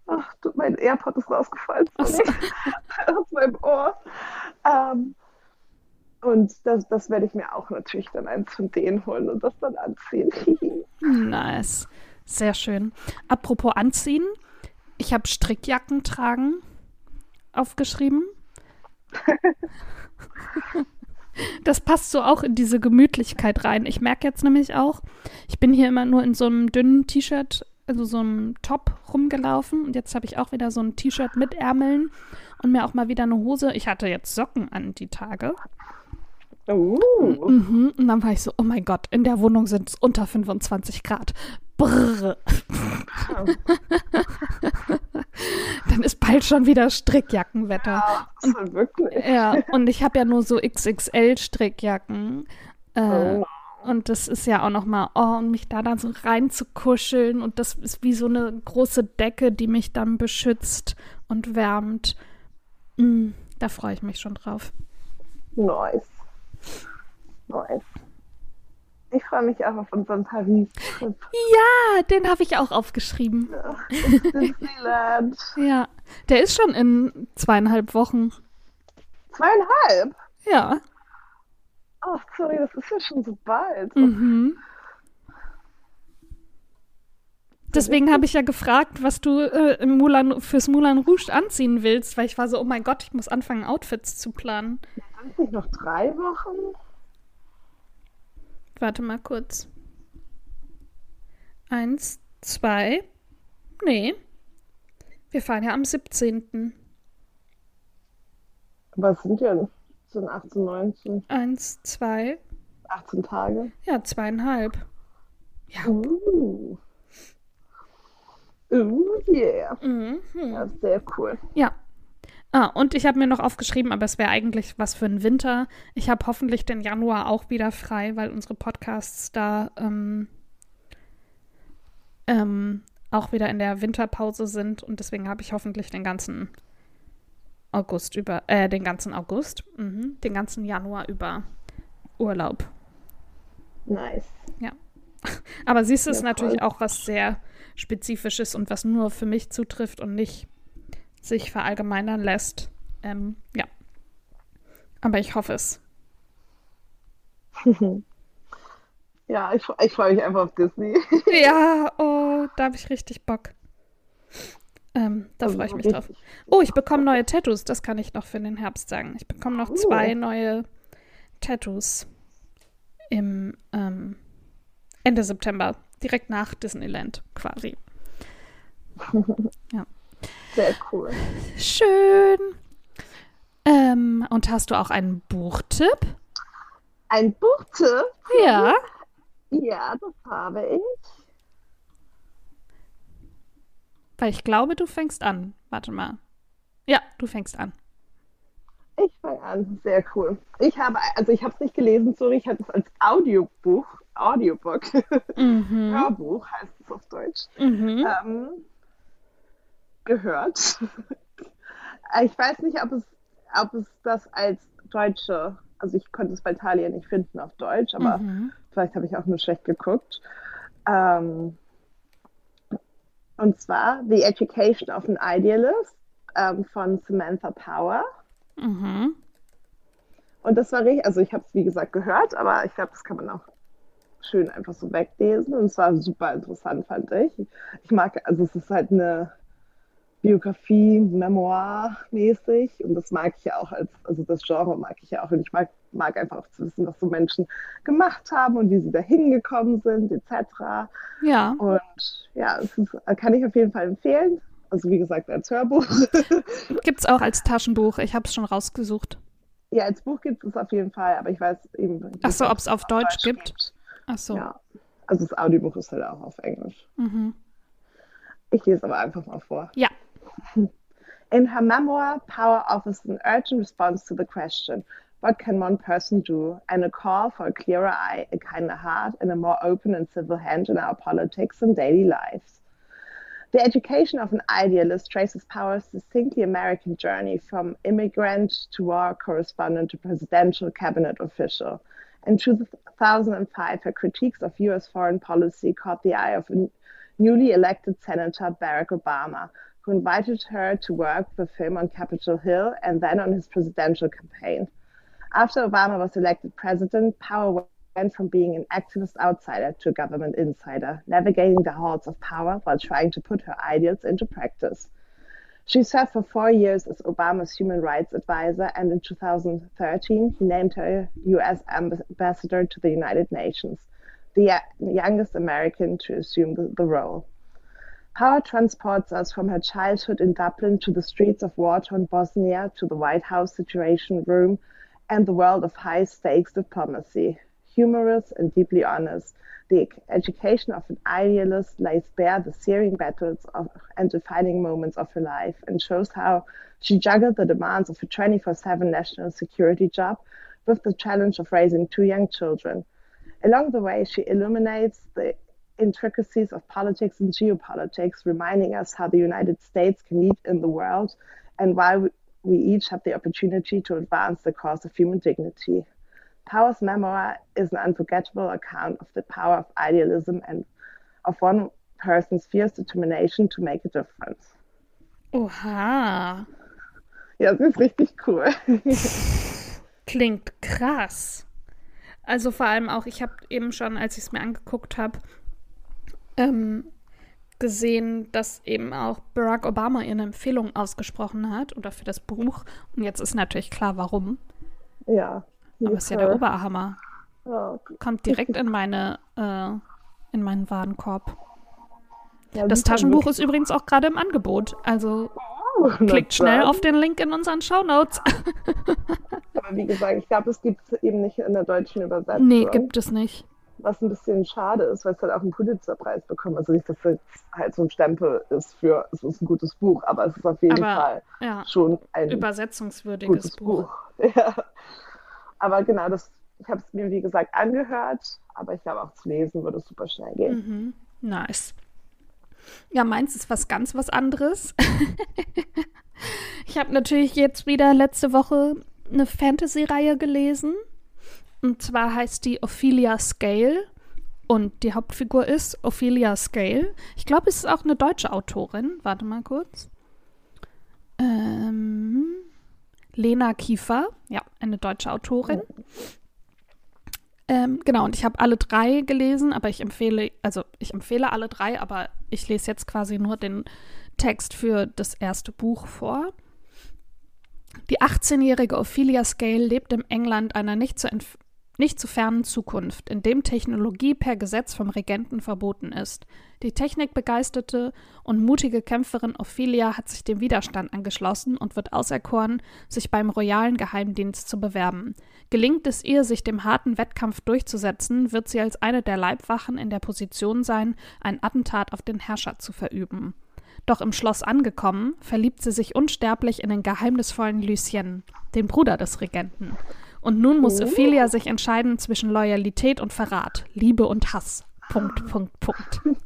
ach, mein AirPod ist rausgefallen, aus [laughs] meinem Ohr. Ähm, und das, das werde ich mir auch natürlich dann eins von denen holen und das dann anziehen. [laughs] Nice. Sehr schön. Apropos anziehen, ich habe Strickjacken tragen aufgeschrieben. [laughs] Das passt so auch in diese Gemütlichkeit rein. Ich merke jetzt nämlich auch, ich bin hier immer nur in so einem dünnen T-Shirt, also so einem Top rumgelaufen und jetzt habe ich auch wieder so ein T-Shirt mit Ärmeln und mir auch mal wieder eine Hose. Ich hatte jetzt Socken an die Tage. Uh, Mhm. Und dann war ich so, oh mein Gott, in der Wohnung sind es unter 25 Grad. Brrr. [laughs] Dann ist bald schon wieder Strickjackenwetter. ja, so wirklich. Ja, und ich habe ja nur so XXL-Strickjacken. Äh, Oh. Und das ist ja auch noch mal, oh, und mich da dann so reinzukuscheln. Und das ist wie so eine große Decke, die mich dann beschützt und wärmt. Mm, da freue ich mich schon drauf. Nice. Nice. Ich freue mich auch auf unseren Paris-Trip. Ja, den habe ich auch aufgeschrieben. Disneyland. [laughs] Ja, der ist schon in zweieinhalb Wochen. Zweieinhalb? Ja. Ach, sorry, das ist ja schon so bald. Mhm. Deswegen habe ich ja gefragt, was du äh, Moulin, fürs Moulin Rouge anziehen willst, weil ich war so, oh mein Gott, ich muss anfangen, Outfits zu planen. Sind nicht noch drei Wochen? Warte mal kurz. Eins, zwei. Nee. Wir fahren ja am 17. Was sind denn? Sind 18, 19, Eins, zwei. 18 Tage? Ja, zweieinhalb. Ja. Uh. Uh, yeah. Mhm. Ja, sehr cool. Ja. Ah, und ich habe mir noch aufgeschrieben, aber es wäre eigentlich was für den Winter. Ich habe hoffentlich den Januar auch wieder frei, weil unsere Podcasts da ähm, ähm, auch wieder in der Winterpause sind und deswegen habe ich hoffentlich den ganzen August über, äh, den ganzen August, mhm, den ganzen Januar über Urlaub. Nice. [laughs] Aber siehst du, ist Ja, natürlich voll. auch was sehr Spezifisches und was nur für mich zutrifft und nicht sich verallgemeinern lässt. Ähm, ja. Aber ich hoffe es. [laughs] Ja, ich, ich freue mich einfach auf Disney. [laughs] Ja, oh, da habe ich richtig Bock. Ähm, da freue ich mich drauf. Oh, ich bekomme neue Tattoos. Das kann ich noch für den Herbst sagen. Ich bekomme noch Oh. zwei neue Tattoos im ähm, Ende September. Direkt nach Disneyland quasi. [laughs] Sehr cool. Schön. Ähm, und hast du auch einen Buchtipp? Ein Buchtipp? Ja. Ja, das habe ich. Weil ich glaube, du fängst an. Warte mal. Ja, du fängst an. Ich fange an. Sehr cool. Ich habe, also ich habe es nicht gelesen, sorry, ich habe es als Audiobuch, Audiobook, Mhm. [laughs] Hörbuch heißt es auf Deutsch, Mhm. ähm, gehört. ich weiß nicht, ob es, ob es das als deutsche, also ich konnte es bei Thalia nicht finden auf Deutsch, aber Mhm. vielleicht habe ich auch nur schlecht geguckt. Ähm, und zwar The Education of an Idealist ähm, von Samantha Power. Mhm. Und das war richtig, also ich habe es wie gesagt gehört, aber ich glaube, das kann man auch schön einfach so weglesen. Und es war super interessant, fand ich. Ich mag, also es ist halt eine Biografie, Memoir mäßig und das mag ich ja auch als, also das Genre mag ich ja auch und ich mag, mag einfach auch zu wissen, was so Menschen gemacht haben und wie sie da hingekommen sind, etc. Ja. Und ja, es ist, kann ich auf jeden Fall empfehlen. Also wie gesagt, als Hörbuch. [laughs] Gibt's auch als Taschenbuch. Ich habe es schon rausgesucht. ja, als Buch gibt es auf jeden Fall, aber ich weiß eben Ach so, ob es auf Deutsch gibt. Ach so. Ja. Also das Audiobuch ist halt auch auf Englisch. Mhm. Ich lese aber einfach mal vor. Ja. In her memoir, Power offers an urgent response to the question what can one person do? And a call for a clearer eye, a kinder heart, and a more open and civil hand in our politics and daily lives. The education of an idealist traces Power's distinctly American journey from immigrant to war correspondent to presidential cabinet official. In 2005, her critiques of US foreign policy caught the eye of a newly elected Senator Barack Obama, who invited her to work with him on Capitol Hill and then on his presidential campaign. After Obama was elected president, Power went from being an activist outsider to a government insider, navigating the halls of power while trying to put her ideals into practice. She served for four years as Obama's human rights advisor, and in 2013, he named her U.S. ambassador to the United Nations, the youngest American to assume the, the role. Power transports us from her childhood in Dublin to the streets of war torn Bosnia to the White House Situation Room and the world of high stakes diplomacy. Humorous and deeply honest, the education of an idealist lays bare the searing battles of, and defining moments of her life and shows how she juggled the demands of a 24 7 national security job with the challenge of raising two young children. Along the way, she illuminates the intricacies of politics and geopolitics, reminding us how the United States can lead in the world and why we, we each have the opportunity to advance the cause of human dignity. Power's memoir is an unforgettable account of the power of idealism and of one person's fierce determination to make a difference. Oha. Ja, das ist richtig cool. Klingt krass. Also vor allem auch, ich habe eben schon, als ich es mir angeguckt habe, ähm, gesehen, dass eben auch Barack Obama ihr eine Empfehlung ausgesprochen hat oder für das Buch. Und jetzt ist natürlich klar, warum. Ja. Aber ist ja der Oberhammer. Oh, Kommt direkt in meine, äh, in meinen Warenkorb. Ja, das Taschenbuch ist übrigens auch gerade im Angebot. Also oh, klickt schnell auf den Link in unseren Show Notes. Aber wie gesagt, ich glaube, es gibt es eben nicht in der deutschen [laughs] Übersetzung. Nee, gibt es nicht. Was ein bisschen schade ist, weil es halt auch einen Pulitzerpreis bekommen. Also nicht, dass es halt so ein Stempel ist für, es ist ein gutes Buch, aber es ist auf jeden aber, Fall ja, schon ein übersetzungswürdiges Buch. Buch. [laughs] Ja. Aber genau, das, ich habe es mir wie gesagt angehört, aber ich glaube auch zu lesen würde es super schnell gehen. Mhm. Nice. Ja, meins ist was ganz was anderes. [laughs] ich habe natürlich jetzt wieder letzte Woche eine Fantasy-Reihe gelesen. Und zwar heißt die Ophelia Scale. Und die Hauptfigur ist Ophelia Scale. Ich glaube, es ist auch eine deutsche Autorin. Warte mal kurz. Ähm, Lena Kiefer. Ja, eine deutsche Autorin. Ähm, genau, und ich habe alle drei gelesen, aber ich empfehle, also ich empfehle alle drei, aber ich lese jetzt quasi nur den Text für das erste Buch vor. Die 18-jährige Ophelia Scale lebt im England einer nicht zu, nicht zu fernen Zukunft, in dem Technologie per Gesetz vom Regenten verboten ist. Die technikbegeisterte und mutige Kämpferin Ophelia hat sich dem Widerstand angeschlossen und wird auserkoren, sich beim royalen Geheimdienst zu bewerben. Gelingt es ihr, sich dem harten Wettkampf durchzusetzen, wird sie als eine der Leibwachen in der Position sein, ein Attentat auf den Herrscher zu verüben. Doch im Schloss angekommen, verliebt sie sich unsterblich in den geheimnisvollen Lucien, den Bruder des Regenten. Und nun muss oh. Ophelia sich entscheiden zwischen Loyalität und Verrat, Liebe und Hass. Punkt, Punkt, Punkt. [laughs]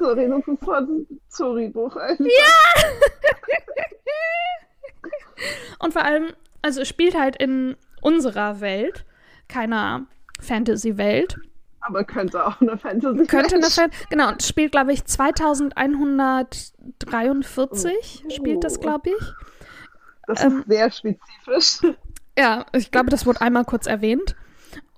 Sorry, das ist ein Storybuch. Ja! [laughs] und vor allem, also es spielt halt in unserer Welt, keiner Fantasy-Welt. Aber könnte auch eine Fantasy Könnte eine Fan Genau, und spielt, glaube ich, 2143 oh. spielt das, glaube ich. Das ähm, ist sehr spezifisch. Ja, ich glaube, das wurde einmal kurz erwähnt.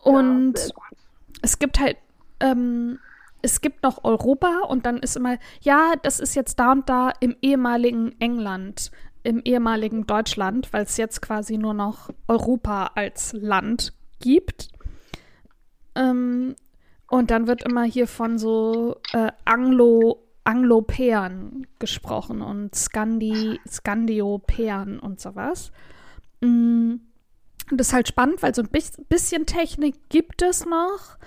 Und ja, es gibt halt, ähm, es gibt noch Europa und dann ist immer, ja, das ist jetzt da und da im ehemaligen England, im ehemaligen Deutschland, weil es jetzt quasi nur noch Europa als Land gibt. Ähm, und dann wird immer hier von so äh, Anglo, Anglopäern gesprochen und Skandi, Skandiopäern und sowas. Mm, das ist halt spannend, weil so ein bisschen Technik gibt es noch.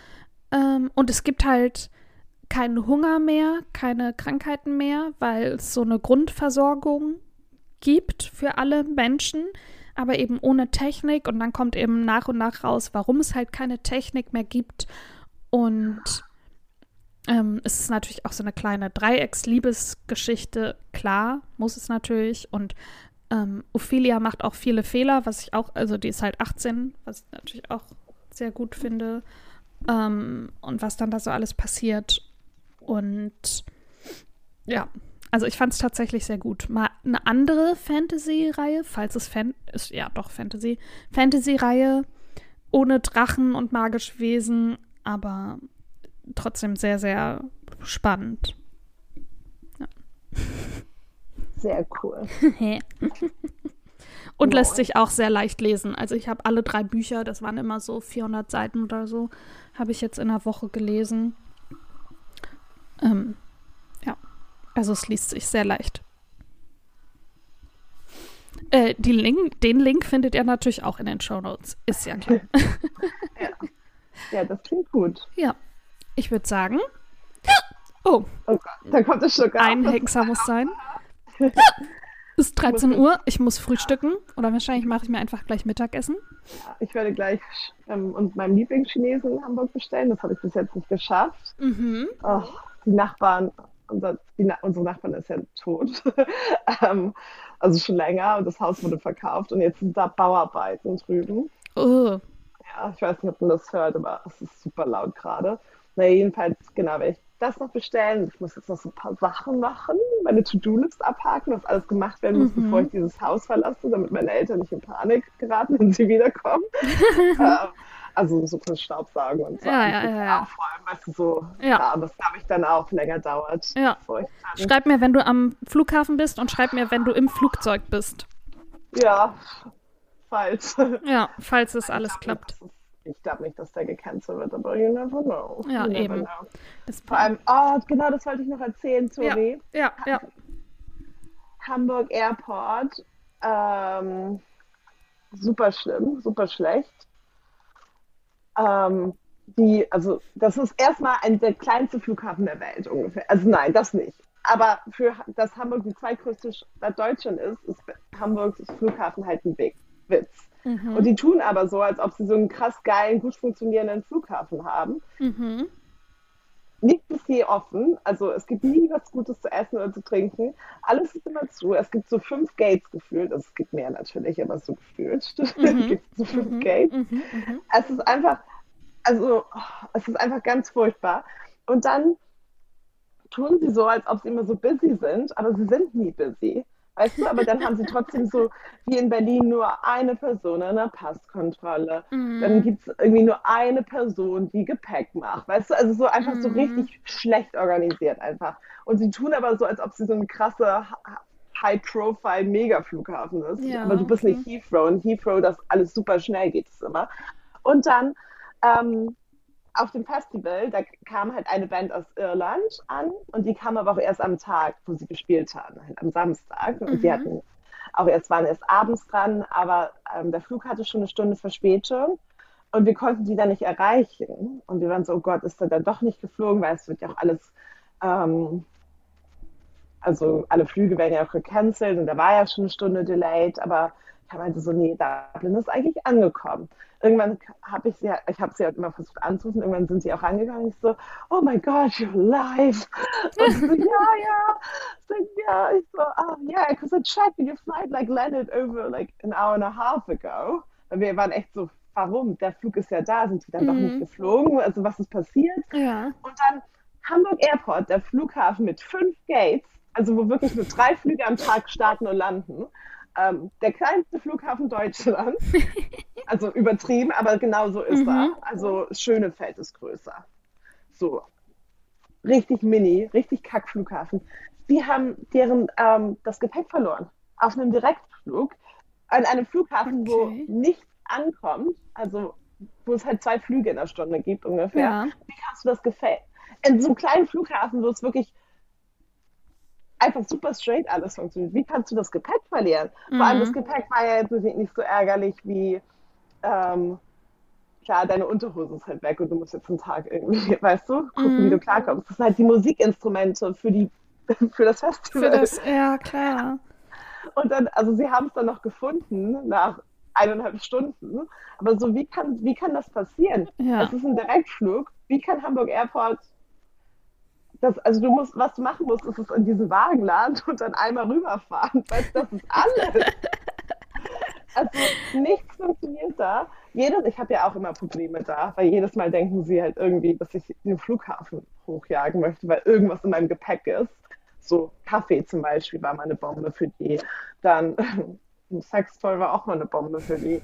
Ähm, und es gibt halt keinen Hunger mehr, keine Krankheiten mehr, weil es so eine Grundversorgung gibt für alle Menschen, aber eben ohne Technik. Und dann kommt eben nach und nach raus, warum es halt keine Technik mehr gibt und ähm, es ist natürlich auch so eine kleine Dreiecksliebesgeschichte. Klar, muss es natürlich. Und ähm, Ophelia macht auch viele Fehler, was ich auch, also die ist halt 18, was ich natürlich auch sehr gut finde. Ähm, und was dann da so alles passiert. Und ja, also ich fand es tatsächlich sehr gut. Mal eine andere Fantasy-Reihe, falls es Fan ist, ja doch Fantasy, Fantasy-Reihe ohne Drachen und magische Wesen, aber trotzdem sehr, sehr spannend. Ja. [laughs] Sehr cool. [laughs] Und wow. lässt sich auch sehr leicht lesen. Also ich habe alle drei Bücher, das waren immer so 400 Seiten oder so, habe ich jetzt in einer Woche gelesen. Ähm, ja, also es liest sich sehr leicht. Äh, Link, den Link findet ihr natürlich auch in den Show Notes. Ist ja klar. [laughs] ja. [laughs] Ja, das klingt gut. Ja, ich würde sagen. Oh. oh Gott, da kommt es schon Ein Hexer muss sein. Es ist 13 Uhr, ich muss frühstücken oder wahrscheinlich mache ich mir einfach gleich Mittagessen. Ja, ich werde gleich ähm, und meinem Lieblingschinesen in Hamburg bestellen. Das habe ich bis jetzt nicht geschafft. Mhm. Oh, die Nachbarn, unser, die, unsere Nachbarn ist ja tot. [laughs] ähm, also schon länger und das Haus wurde verkauft und jetzt sind da Bauarbeiten drüben. Oh. Ja, ich weiß nicht, ob man das hört, aber es ist super laut gerade. Na, jedenfalls, genau, werde ich das noch bestellen. Ich muss jetzt noch so ein paar Sachen machen, meine To-Do-List abhaken, was alles gemacht werden muss, mhm. bevor ich dieses Haus verlasse, damit meine Eltern nicht in Panik geraten, wenn sie wiederkommen. [laughs] ähm, also so kurz Staubsaugen und so. Ja, ja, ja, ja. Aufräumen, weißt du, so. Ja. ja das glaube ich dann auch länger dauert. Ja. Schreib mir, wenn du am Flughafen bist und schreib mir, wenn du im Flugzeug bist. Ja, falls. Ja, falls es alles klappt. Ich glaube nicht, dass der gecancelt wird, aber you never know. Ja, you never eben. Know. Das Vor allem, oh, genau, das wollte ich noch erzählen, sorry. Ja, ja. Hamburg Airport, ähm, super schlimm, super schlecht. Ähm, die, also das ist erstmal ein, der kleinste Flughafen der Welt ungefähr. Also nein, das nicht. Aber für dass Hamburg die zweitgrößte Stadt Deutschland ist, ist Hamburgs Flughafen halt ein Big Witz. Mhm. Und die tun aber so, als ob sie so einen krass geilen, gut funktionierenden Flughafen haben. Mhm. Nichts ist je offen, also es gibt nie was Gutes zu essen oder zu trinken. Alles ist immer zu. Es gibt so fünf Gates gefühlt. Also es gibt mehr natürlich, aber so gefühlt. [laughs] Mhm. es gibt so fünf Mhm. Gates. Mhm. Mhm. Es ist einfach, also oh, es ist einfach ganz furchtbar. Und dann tun sie so, als ob sie immer so busy sind, aber sie sind nie busy. Weißt du, aber dann haben sie trotzdem so, wie in Berlin, nur eine Person an der Passkontrolle. Mhm. Dann gibt es irgendwie nur eine Person, die Gepäck macht. Weißt du, also so einfach so Mhm. richtig schlecht organisiert einfach. Und sie tun aber so, als ob sie so eine krasse High-Profile Megaflughafen ist. Ja, aber du bist okay. nicht Heathrow. Und Heathrow, das alles super schnell geht es immer. Und dann ähm, auf dem Festival, da kam halt eine Band aus Irland an und die kam aber auch erst am Tag, wo sie gespielt haben, halt am Samstag. Und die Mhm. hatten auch erst waren erst abends dran, aber ähm, der Flug hatte schon eine Stunde Verspätung und wir konnten die dann nicht erreichen. Und wir waren so, oh Gott, ist er dann doch nicht geflogen, weil es wird ja auch alles, ähm, also alle Flüge werden ja auch gecancelt und da war ja schon eine Stunde delayed, aber ich meinte so, nee, Dublin ist eigentlich angekommen. Irgendwann habe ich sie, ich habe sie halt immer versucht anzurufen, irgendwann sind sie auch rangegangen. Ich so, oh my God, you're alive. Und so, [laughs] ja, ja. Ich so, ja, ich so, oh yeah, because I checked your flight like landed over like an hour and a half ago. Und wir waren echt so, warum? Der Flug ist ja da, sind die dann doch Mhm. nicht geflogen? Also was ist passiert? Ja. Und dann Hamburg Airport, der Flughafen mit fünf Gates, also wo wirklich nur drei Flüge am Tag starten und landen. Ähm, der kleinste Flughafen Deutschlands. [laughs] Also übertrieben, aber genau so ist Mhm. er. Also Schönefeld ist größer. So. Richtig mini, richtig Kackflughafen. Die haben deren ähm, das Gepäck verloren. Auf einem Direktflug. An einem Flughafen, Okay. wo nichts ankommt, also wo es halt zwei Flüge in der Stunde gibt ungefähr. Ja. Wie kannst du das Gepäck? In so einem kleinen Flughafen, wo es wirklich einfach super straight alles funktioniert. Wie kannst du das Gepäck verlieren? Vor allem Mhm. das Gepäck war ja jetzt nicht nicht so ärgerlich wie, ähm, klar, deine Unterhose ist halt weg und du musst jetzt einen Tag irgendwie, [laughs] weißt du, gucken, Mhm. wie du klarkommst. Das sind halt die Musikinstrumente für die, [laughs] für das Festival. Für das, ja, klar. Und dann, also sie haben es dann noch gefunden nach eineinhalb Stunden. Aber so, wie kann, wie kann das passieren? Ja. Es ist ein Direktflug. Wie kann Hamburg Airport das, also du musst, was du machen musst, ist es in diesen Wagen laden und dann einmal rüberfahren. Weißt du, das ist alles. [laughs] Also nichts funktioniert da. Jedes, ich habe ja auch immer Probleme da, weil jedes Mal denken sie halt irgendwie, dass ich den Flughafen hochjagen möchte, weil irgendwas in meinem Gepäck ist. So Kaffee zum Beispiel war mal eine Bombe für die. Dann Sextoy war auch mal eine Bombe für die.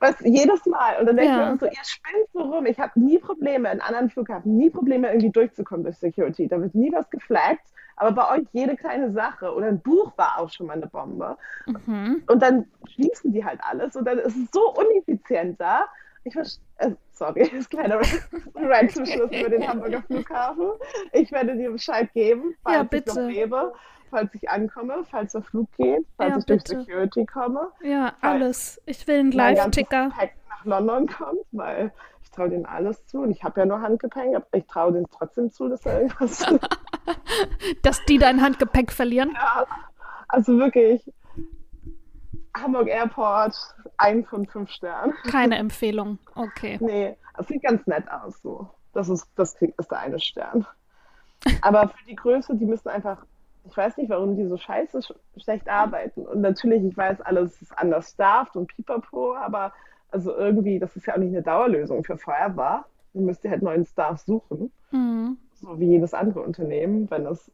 Du, jedes Mal. Und dann denke Ja. ich mir so, ihr spinnt so rum. Ich habe nie Probleme in anderen Flughafen, nie Probleme irgendwie durchzukommen durch Security. Da wird nie was geflaggt. Aber bei euch jede kleine Sache oder ein Buch war auch schon mal eine Bombe. Mhm. Und dann schließen die halt alles und dann ist es so uneffizient da. Ich verste- äh, sorry, [laughs] das kleine Rant zum Schluss über den Hamburger Flughafen. Ich werde dir Bescheid geben, falls Ja, ich bitte. noch lebe, falls ich ankomme, falls der Flug geht, falls Ja, ich durch bitte. Security komme, Ja, alles. Ich will einen Live-Ticker. Nach London kommt, weil ich traue denen alles zu und ich habe ja nur Handgepäck, aber ich traue denen trotzdem zu, dass da irgendwas [laughs] Dass die dein Handgepäck verlieren. Ja, also wirklich. Hamburg Airport, ein von fünf Sternen. Keine [laughs] Empfehlung. Okay. Nee, es sieht ganz nett aus so. Das ist, das ist der eine Stern. Aber für die Größe, die müssen einfach, ich weiß nicht, warum die so scheiße sch schlecht arbeiten. Und natürlich, ich weiß, alles ist anders staffed und pipapo, aber also irgendwie, das ist ja auch nicht eine Dauerlösung für Feuerwehr. Du müsst ihr halt neuen Staff suchen. Mhm. So wie jedes andere Unternehmen, wenn es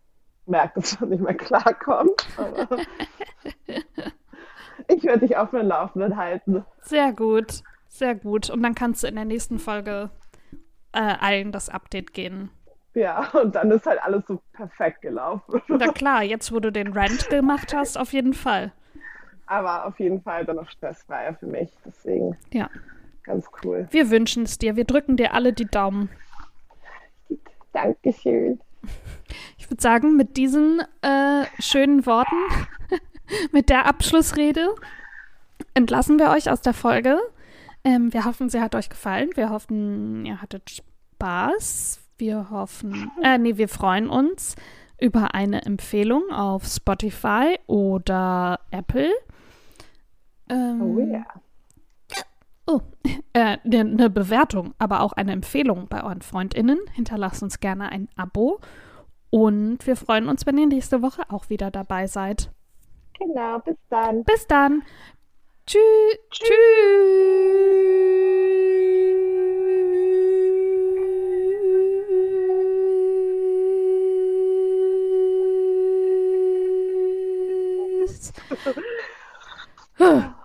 merkt, dass es nicht mehr klarkommt. Aber [laughs] ich werde dich auf dem Laufenden halten. Sehr gut. Sehr gut. Und dann kannst du in der nächsten Folge äh, allen das Update geben. Ja, und dann ist halt alles so perfekt gelaufen. Na klar, jetzt wo du den Rant gemacht hast, auf jeden Fall. Aber auf jeden Fall dann noch stressfreier für mich. Deswegen Ja. Ganz cool. Wir wünschen es dir. Wir drücken dir alle die Daumen. Dankeschön. Ich würde sagen, mit diesen äh, schönen Worten, [laughs] mit der Abschlussrede, entlassen wir euch aus der Folge. Ähm, wir hoffen, sie hat euch gefallen. Wir hoffen, ihr hattet Spaß. Wir hoffen, äh, nee, wir freuen uns über eine Empfehlung auf Spotify oder Apple. Ähm, Oh ja. Oh, äh, eine Bewertung, aber auch eine Empfehlung bei euren FreundInnen. Hinterlasst uns gerne ein Abo. Und wir freuen uns, wenn ihr nächste Woche auch wieder dabei seid. Genau, bis dann. Bis dann. Tschü Tschüss. It's. [sighs] [sighs] [laughs]